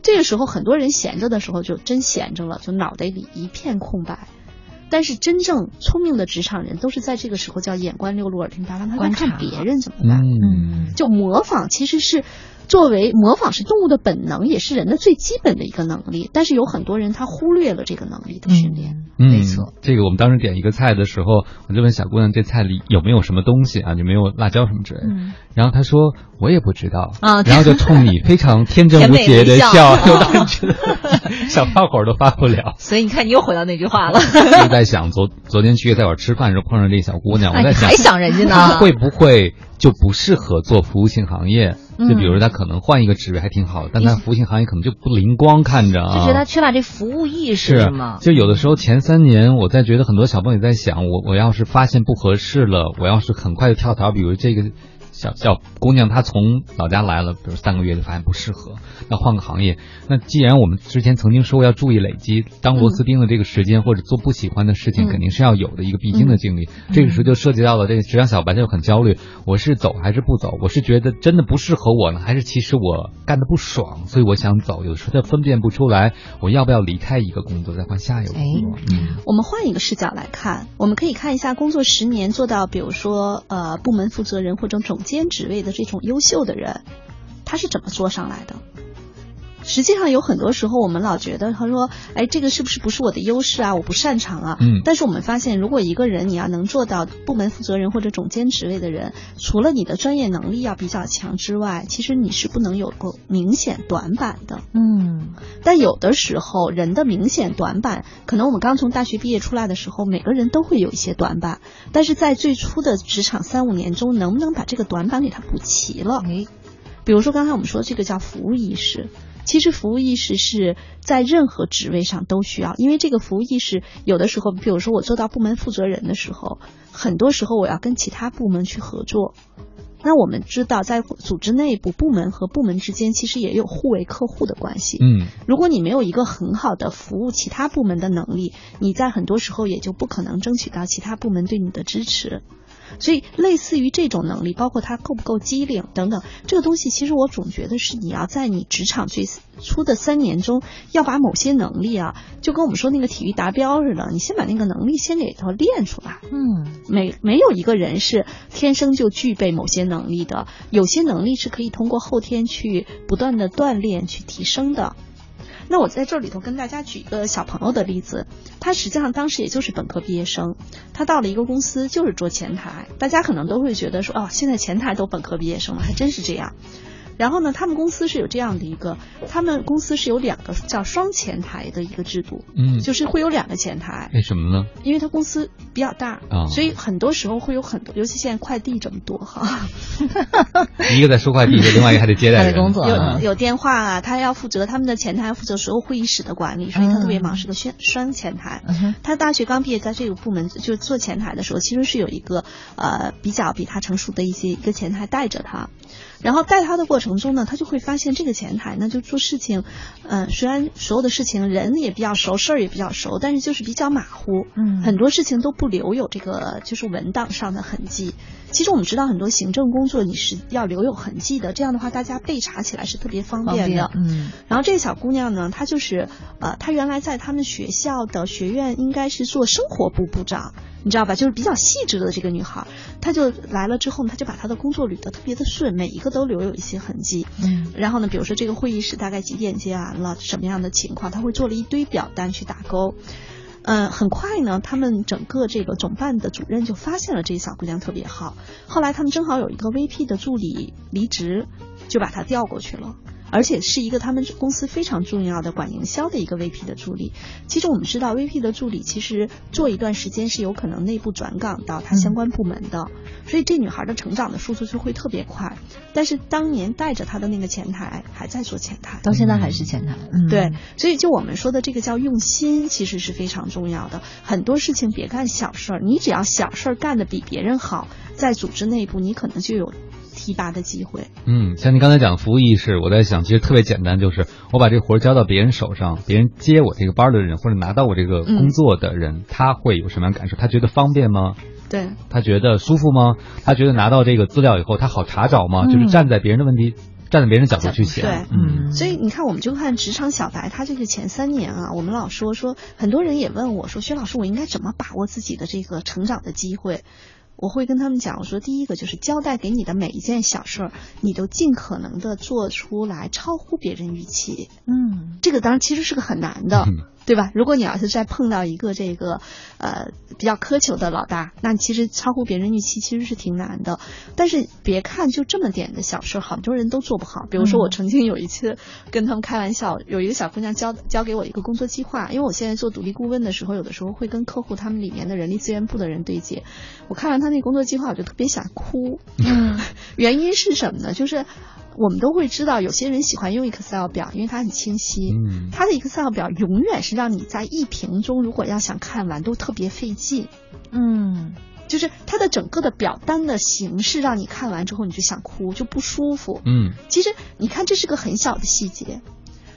这个时候，很多人闲着的时候就真闲着了，就脑袋里一片空白。但是真正聪明的职场人都是在这个时候叫眼观六路，耳听八方，他在观看别人怎么办。嗯就模仿其实是作为模仿是动物的本能，也是人的最基本的一个能力。但是有很多人他忽略了这个能力的训练。嗯，没错。这个我们当时点一个菜的时候，我就问小姑娘这菜里有没有什么东西啊？有没有辣椒什么之类的？嗯然后她说我也不知道啊然后就冲你非常天真无邪的笑笑，有当时觉得想发火都发不了。所以你看，你又回到那句话了，就在想昨昨天去粤菜馆吃饭的时候碰上这小姑娘，我哎，在想你还想人家呢？她会不会就不适合做服务性行业？嗯就比如她可能换一个职位还挺好的，但她服务性行业可能就不灵光，看着啊，就觉得他缺乏这服务意识是吗？就有的时候前三年，我在觉得很多小朋友在想，我我要是发现不合适了，我要是很快就跳槽，比如这个小小姑娘她从老家来了，比如三个月就发现不适合，那换个行业。那既然我们之前曾经说过要注意累积，当螺丝钉的这个时间或者做不喜欢的事情，嗯肯定是要有的一个必经的经历。这个时候就涉及到了这个职场小白就很焦虑，我是走还是不走？我是觉得真的不适合我呢，还是其实我干的不爽，所以我想走？有的时候他分辨不出来，我要不要离开一个工作，再换下一个工作？嗯。我们换一个视角来看，我们可以看一下工作十年做到，比如说呃部门负责人或者总监职位的这种优秀的人，他是怎么做上来的？实际上有很多时候，我们老觉得他说，哎，这个是不是不是我的优势啊？我不擅长啊。嗯。但是我们发现，如果一个人你要能做到部门负责人或者总监职位的人，除了你的专业能力要比较强之外，其实你是不能有个明显短板的。嗯。但有的时候，人的明显短板，可能我们刚从大学毕业出来的时候，每个人都会有一些短板，但是在最初的职场三五年中，能不能把这个短板给它补齐了？哎。比如说刚才我们说这个叫服务意识，其实服务意识是在任何职位上都需要，因为这个服务意识有的时候，比如说我做到部门负责人的时候，很多时候我要跟其他部门去合作。那我们知道，在组织内部，部门和部门之间其实也有互为客户的关系。嗯，如果你没有一个很好的服务其他部门的能力，你在很多时候也就不可能争取到其他部门对你的支持。所以，类似于这种能力，包括他够不够机灵等等，这个东西其实我总觉得是你要在你职场最初的三年中，要把某些能力啊，就跟我们说那个体育达标似的，你先把那个能力先给它练出来。嗯，没没有一个人是天生就具备某些能力的，有些能力是可以通过后天去不断的锻炼去提升的。那我在这里头跟大家举一个小朋友的例子，他实际上当时也就是本科毕业生，他到了一个公司就是做前台，大家可能都会觉得说，哦，现在前台都本科毕业生了，还真是这样。然后呢，他们公司是有这样的一个，他们公司是有两个叫双前台的一个制度，嗯，就是会有两个前台。为什么呢？因为他公司比较大啊，所以很多时候会有很多，尤其现在快递这么多哈，一个在收快递，另外一个还得接待人工作，有有电话啊，他要负责他们的前台负责所有会议室的管理，所以他特别忙，是个双双前台。他大学刚毕业，在这个部门就做前台的时候，其实是有一个呃比较比他成熟的一些一个前台带着他。然后带他的过程中呢，他就会发现这个前台呢，就做事情，嗯，虽然所有的事情人也比较熟，事儿也比较熟，但是就是比较马虎，嗯，很多事情都不留有这个就是文档上的痕迹。其实我们知道很多行政工作你是要留有痕迹的，这样的话大家备查起来是特别方便的，嗯。然后这个小姑娘呢，她就是呃，她原来在他们学校的学院应该是做生活部部长。你知道吧？就是比较细致的这个女孩，她就来了之后呢，她就把她的工作捋得特别的顺，每一个都留有一些痕迹。嗯，然后呢，比如说这个会议室大概几点接完了，什么样的情况，她会做了一堆表单去打勾。嗯，很快呢，他们整个这个总办的主任就发现了这小姑娘特别好。后来他们正好有一个 VP 的助理离职，就把她调过去了。而且是一个他们公司非常重要的管营销的一个 VP 的助理。其实我们知道，VP 的助理其实做一段时间是有可能内部转岗到他相关部门的，所以这女孩的成长的速度就会特别快。但是当年带着她的那个前台还在做前台，到现在还是前台。嗯，对，所以就我们说的这个叫用心，其实是非常重要的。很多事情别干小事儿，你只要小事儿干的比别人好，在组织内部你可能就有。提拔的机会，嗯，像您刚才讲服务意识，我在想，其实特别简单，就是我把这个活交到别人手上，别人接我这个班的人，或者拿到我这个工作的人，他会有什么样感受？他觉得方便吗？对，他觉得舒服吗？他觉得拿到这个资料以后，他好查找吗？就是站在别人的问题，站在别人角度去想。对，嗯，所以你看，我们就看职场小白，他这个前三年啊，我们老说说，很多人也问我说，薛老师，我应该怎么把握自己的这个成长的机会？我会跟他们讲，我说第一个就是交代给你的每一件小事儿，你都尽可能的做出来，超乎别人预期。嗯，这个当然其实是个很难的。对吧？如果你要是再碰到一个这个，呃，比较苛求的老大，那其实超乎别人预期其实是挺难的。但是别看就这么点的小事，很多人都做不好。比如说我曾经有一次跟他们开玩笑，有一个小姑娘交交给我一个工作计划，因为我现在做独立顾问的时候，有的时候会跟客户他们里面的人力资源部的人对接。我看完他那工作计划，我就特别想哭。嗯，原因是什么呢？就是。我们都会知道，有些人喜欢用 Excel 表，因为它很清晰。嗯，它的 Excel 表永远是让你在一屏中，如果要想看完，都特别费劲。嗯，就是它的整个的表单的形式，让你看完之后你就想哭，就不舒服。嗯，其实你看这是个很小的细节，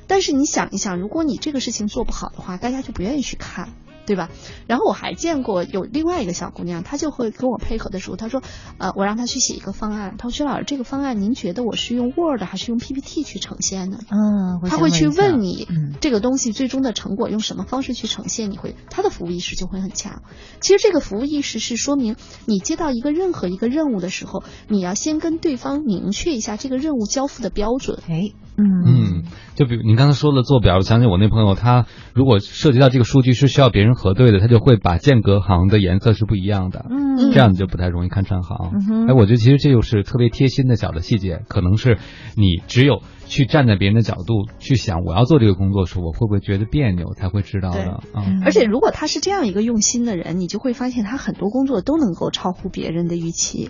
但是你想一想，如果你这个事情做不好的话，大家就不愿意去看。对吧？然后我还见过有另外一个小姑娘，她就会跟我配合的时候，她说，呃，我让她去写一个方案。她说，薛老师，这个方案您觉得我是用 Word 还是用 PPT 去呈现呢？嗯，她会去问你，嗯，这个东西最终的成果用什么方式去呈现？你会，她的服务意识就会很强。其实这个服务意识是说明你接到一个任何一个任务的时候，你要先跟对方明确一下这个任务交付的标准。哎。嗯，就比如您刚才说的做表，我想起我那朋友，他如果涉及到这个数据是需要别人核对的，他就会把间隔行的颜色是不一样的，嗯这样你就不太容易看串行。嗯哼哎，我觉得其实这就是特别贴心的小的细节，可能是你只有去站在别人的角度去想，我要做这个工作时，我会不会觉得别扭，才会知道的。嗯，而且如果他是这样一个用心的人，你就会发现他很多工作都能够超乎别人的预期。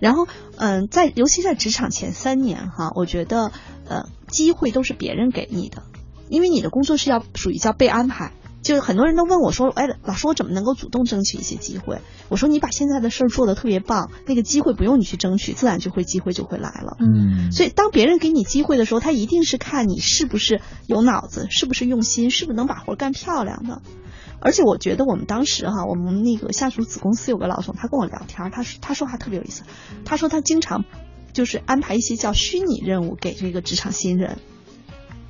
然后，嗯、在尤其在职场前三年哈，我觉得呃机会都是别人给你的，因为你的工作是要属于叫被安排。就是很多人都问我说，哎，老师，我怎么能够主动争取一些机会？我说你把现在的事儿做得特别棒，那个机会不用你去争取，自然就会机会就会来了。嗯所以，当别人给你机会的时候，他一定是看你是不是有脑子，是不是用心，是不是能把活干漂亮的。而且，我觉得我们当时哈，我们那个下属子公司有个老总，他跟我聊天，他说他说话特别有意思，他说他经常就是安排一些叫虚拟任务给这个职场新人。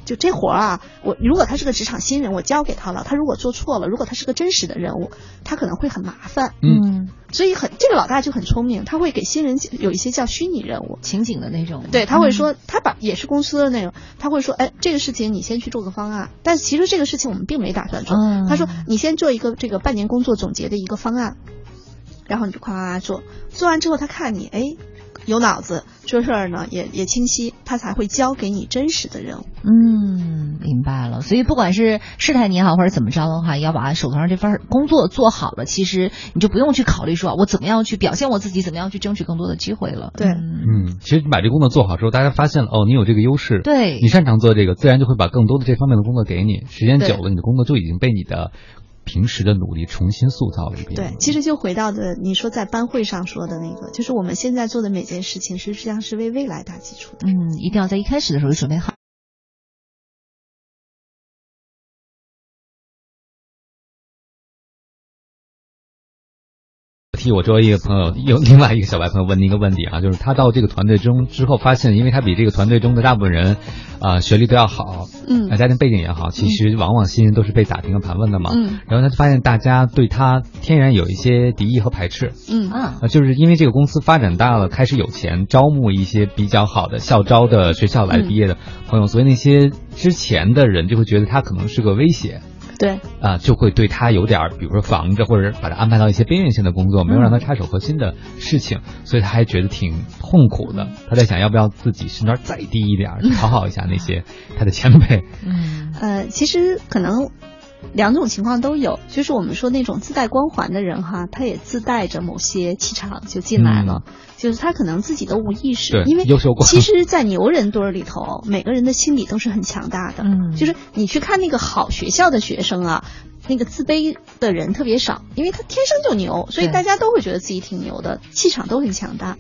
就这活儿啊，我如果他是个职场新人，我交给他了，他如果做错了，如果他是个真实的任务，他可能会很麻烦。嗯，所以很这个老大就很聪明，他会给新人有一些叫虚拟任务，情景的那种，对，他会说，他把也是公司的那种，他会说，哎，这个事情你先去做个方案，但其实这个事情我们并没打算做。嗯。他说，你先做一个这个半年工作总结的一个方案，然后你就夸夸夸做，做完之后他看你，哎，有脑子，做事儿呢也也清晰，他才会交给你真实的任务。嗯，明白了。所以不管是试探你也好，或者怎么着的话，要把手头上这份工作做好了，其实你就不用去考虑说我怎么样去表现我自己，怎么样去争取更多的机会了。对嗯嗯，其实你把这工作做好之后，大家发现了哦，你有这个优势，对你擅长做这个，自然就会把更多的这方面的工作给你。时间久了，你的工作就已经被你的平时的努力重新塑造了一遍。对，其实就回到的你说在班会上说的那个，就是我们现在做的每件事情，实际上是为未来打基础的。嗯，一定要在一开始的时候就准备好。替我周围一个朋友，有另外一个小白朋友问您一个问题啊，就是他到这个团队中之后，发现因为他比这个团队中的大部分人，啊、学历都要好，嗯呃，家庭背景也好，其实往往新人都是被打听和盘问的嘛。嗯然后他就发现大家对他天然有一些敌意和排斥，嗯啊，啊，就是因为这个公司发展大了，开始有钱，招募一些比较好的校招的学校来毕业的朋友，所以那些之前的人就会觉得他可能是个威胁。对，啊，就会对他有点儿，比如说防着，或者把他安排到一些边缘性的工作，没有让他插手核心的事情，所以他还觉得挺痛苦的。他在想，要不要自己身段再低一点儿，讨好一下那些他的前辈。嗯呃，其实可能两种情况都有，就是我们说那种自带光环的人哈，他也自带着某些气场就进来了，就是他可能自己都无意识，因为其实，在牛人堆儿里头，每个人的心理都是很强大的，嗯就是你去看那个好学校的学生啊。那个自卑的人特别少，因为他天生就牛，所以大家都会觉得自己挺牛的，气场都很强大。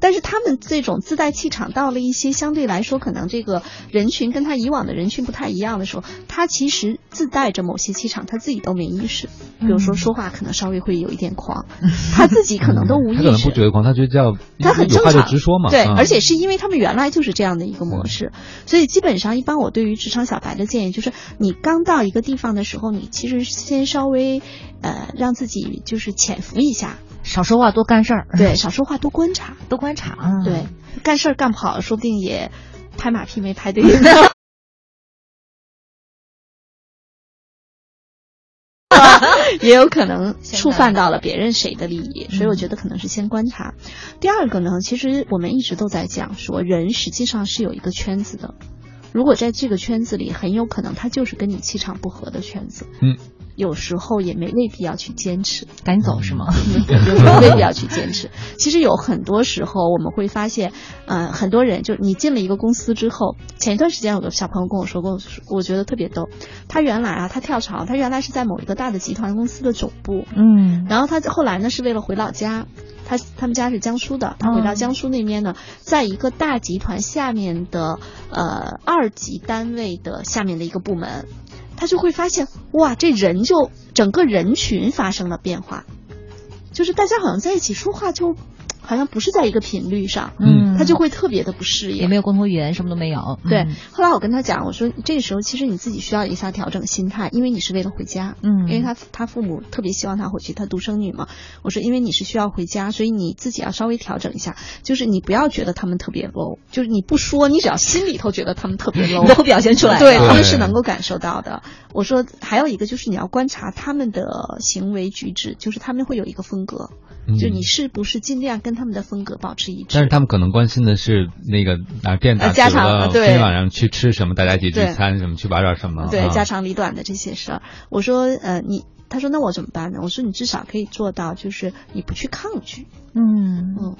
但是他们这种自带气场，到了一些相对来说可能这个人群跟他以往的人群不太一样的时候，他其实自带着某些气场，他自己都没意识。比如说说话可能稍微会有一点狂，他自己可能都无意他可能不识。觉得狂，他觉得叫他很有话就正常，直说嘛。对，嗯而且是因为他们原来就是这样的一个模式，所以基本上一般我对于职场小白的建议就是，你刚到一个地方的时候，你其实先稍微呃让自己就是潜伏一下，少说话，多干事儿，对，少说话，多观察，多观察啊。对，干事儿干不好，说不定也拍马屁没拍对。也有可能触犯到了别人谁的利益，所以我觉得可能是先观察。第二个呢，其实我们一直都在讲说，人实际上是有一个圈子的，如果在这个圈子里，很有可能他就是跟你气场不合的圈子。嗯，有时候也没未必要去坚持。赶紧走是吗？有时候未必要去坚持。其实有很多时候我们会发现，呃，很多人就你进了一个公司之后，前一段时间有个小朋友跟我说过，我觉得特别逗。他原来啊，他跳槽，他原来是在某一个大的集团公司的总部，嗯然后他后来呢是为了回老家。他他们家是江苏的，他回到江苏那边呢，在一个大集团下面的呃二级单位的下面的一个部门，他就会发现哇，这人就整个人群发生了变化，就是大家好像在一起说话就好像不是在一个频率上，嗯他就会特别的不适应。也没有共同语言，什么都没有。对嗯，后来我跟他讲，我说这个时候其实你自己需要一下调整心态，因为你是为了回家，嗯因为他他父母特别希望他回去，他独生女嘛。我说因为你是需要回家，所以你自己要稍微调整一下，就是你不要觉得他们特别 low，就是你不说，你只要心里头觉得他们特别 low，你都会表现出来。对，对他们是能够感受到的。我说还有一个就是你要观察他们的行为举止，就是他们会有一个风格，嗯就你是不是尽量跟他们的风格保持一致。但是他们可能关心的是那个哪儿店打呃家常折了，对今天晚上去吃什么，大家一起聚餐什么，去玩点什么。对啊家长里短的这些事儿。我说呃你。他说：“那我怎么办呢？”我说：“你至少可以做到，就是你不去抗拒。嗯嗯，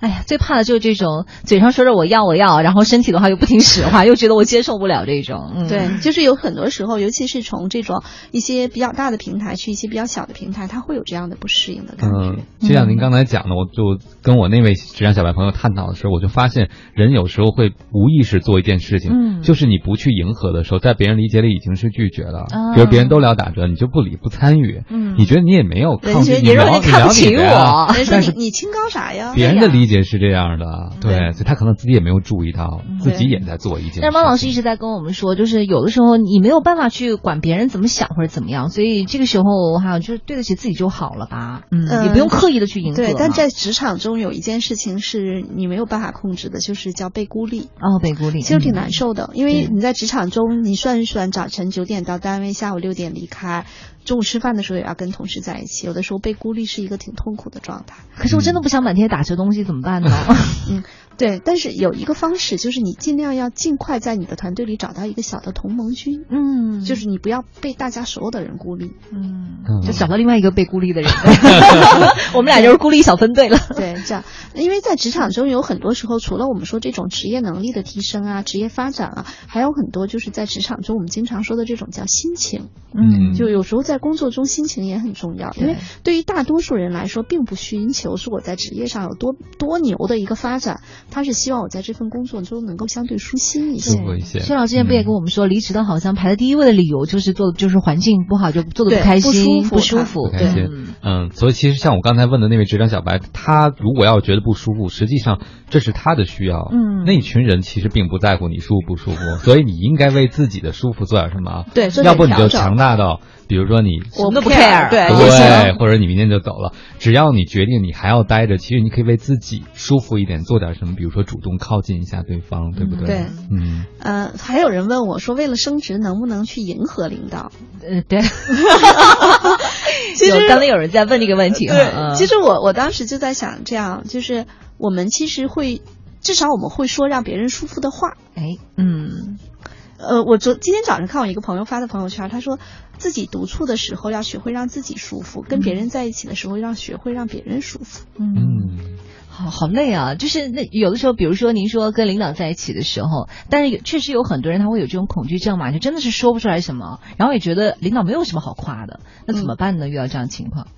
哎呀，最怕的就是这种嘴上说着我要我要，然后身体的话又不听使唤，又觉得我接受不了这种。嗯，对，就是有很多时候，尤其是从这种一些比较大的平台去一些比较小的平台，他会有这样的不适应的感觉。嗯，就像您刚才讲的，我就跟我那位职场小白朋友探讨的时候，我就发现人有时候会无意识做一件事情，嗯就是你不去迎合的时候，在别人理解里已经是拒绝了。啊比如别人都聊打折，你就不理不参与，嗯你觉得你也没有抗拒，人家你认为你看不聊你起我但是你你清高啥呀？别人的理解是这样的，对，对所以他可能自己也没有注意到，嗯自己也在做一件事情。但是汪老师一直在跟我们说，就是有的时候你没有办法去管别人怎么想或者怎么样，所以这个时候哈，就是对得起自己就好了吧。嗯，嗯也不用刻意的去迎合对，但在职场中有一件事情是你没有办法控制的，就是叫被孤立。哦被孤立，其实挺嗯难受的，因为你在职场中，你算一算，早晨九点到单位，下午六点离开，中午吃饭的时候也要跟同事在一起，有的时候被孤立是一个挺痛苦的状态。可是我真的不想满天打折东西，怎么办呢？嗯，对，但是有一个方式，就是你尽量要尽快在你的团队里找到一个小的同盟军，嗯，就是你不要被大家所有的人孤立。嗯。嗯，就找到另外一个被孤立的人，我们俩就是孤立小分队了。对，这样，因为在职场中有很多时候，除了我们说这种职业能力的提升啊、职业发展啊，还有很多就是在职场中我们经常说的这种叫心情。嗯。就有时候在工作中心情也很重要，因为对。对于大多数人来说，并不寻求说我在职业上有多多牛的一个发展，他是希望我在这份工作中能够相对舒心一些舒。服一些。薛老师之前不也跟我们说，离职的好像排在第一位的理由就是做的就是环境不好，就做的不开心、不舒服舒服。不开心嗯嗯，所以其实像我刚才问的那位职场小白，他如果要觉得不舒服，实际上这是他的需要。嗯那群人其实并不在乎你舒服不舒服，所以你应该为自己的舒服做点什么啊。对要不你就强大到，比如说你我什么都不 care，care，对，对，或者你明天就走了，只要你决定你还要待着，其实你可以为自己舒服一点做点什么，比如说主动靠近一下对方，对不对？对嗯，呃，还有人问我说，为了升职能不能去迎合领导？呃，对。其实有刚才有人在问这个问题对，其实我我当时就在想，这样就是我们其实会，至少我们会说让别人舒服的话。哎，嗯呃，我昨今天早上看我一个朋友发的朋友圈，他说自己独处的时候要学会让自己舒服，跟别人在一起的时候要学会让别人舒服。嗯。嗯，好好累啊！就是那有的时候，比如说您说跟领导在一起的时候，但是有确实有很多人他会有这种恐惧症嘛，就真的是说不出来什么，然后也觉得领导没有什么好夸的，那怎么办呢？遇到这样情况，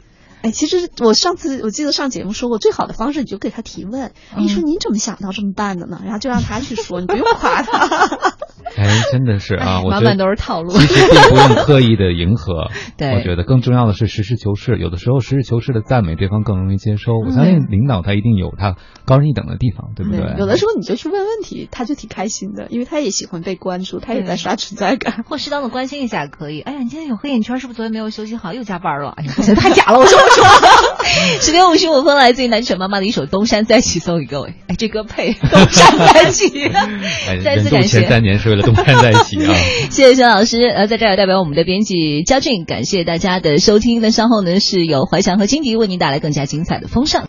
哎，其实我上次我记得上节目说过，最好的方式你就给他提问，嗯你说您怎么想到这么办的呢？然后就让他去说，你不用夸他。哎，真的是啊，我满满觉得都是套路。其实并不用刻意的迎合，对我觉得更重要的是实事求是。有的时候实事求是的赞美对方更容易接收。我嗯相信领导他一定有他高人一等的地方，对不对？有的时候你就去问问题，他就挺开心的，因为他也喜欢被关注，他也在刷存在感。或适当的关心一下可以。哎呀，你今天有黑眼圈，是不是昨天没有休息好，又加班了？哎呀，不行，太假了，我说不说。十点五十五分，来自于南拳妈妈的一首《东山再起》送给各位。哎，这歌配《东山再起》哎，再人次感谢前三年是为了看在一起啊。谢谢薛老师，呃，在这儿代表我们的编辑嘉俊，感谢大家的收听。那稍后呢，是由怀强和金迪为您带来更加精彩的风尚。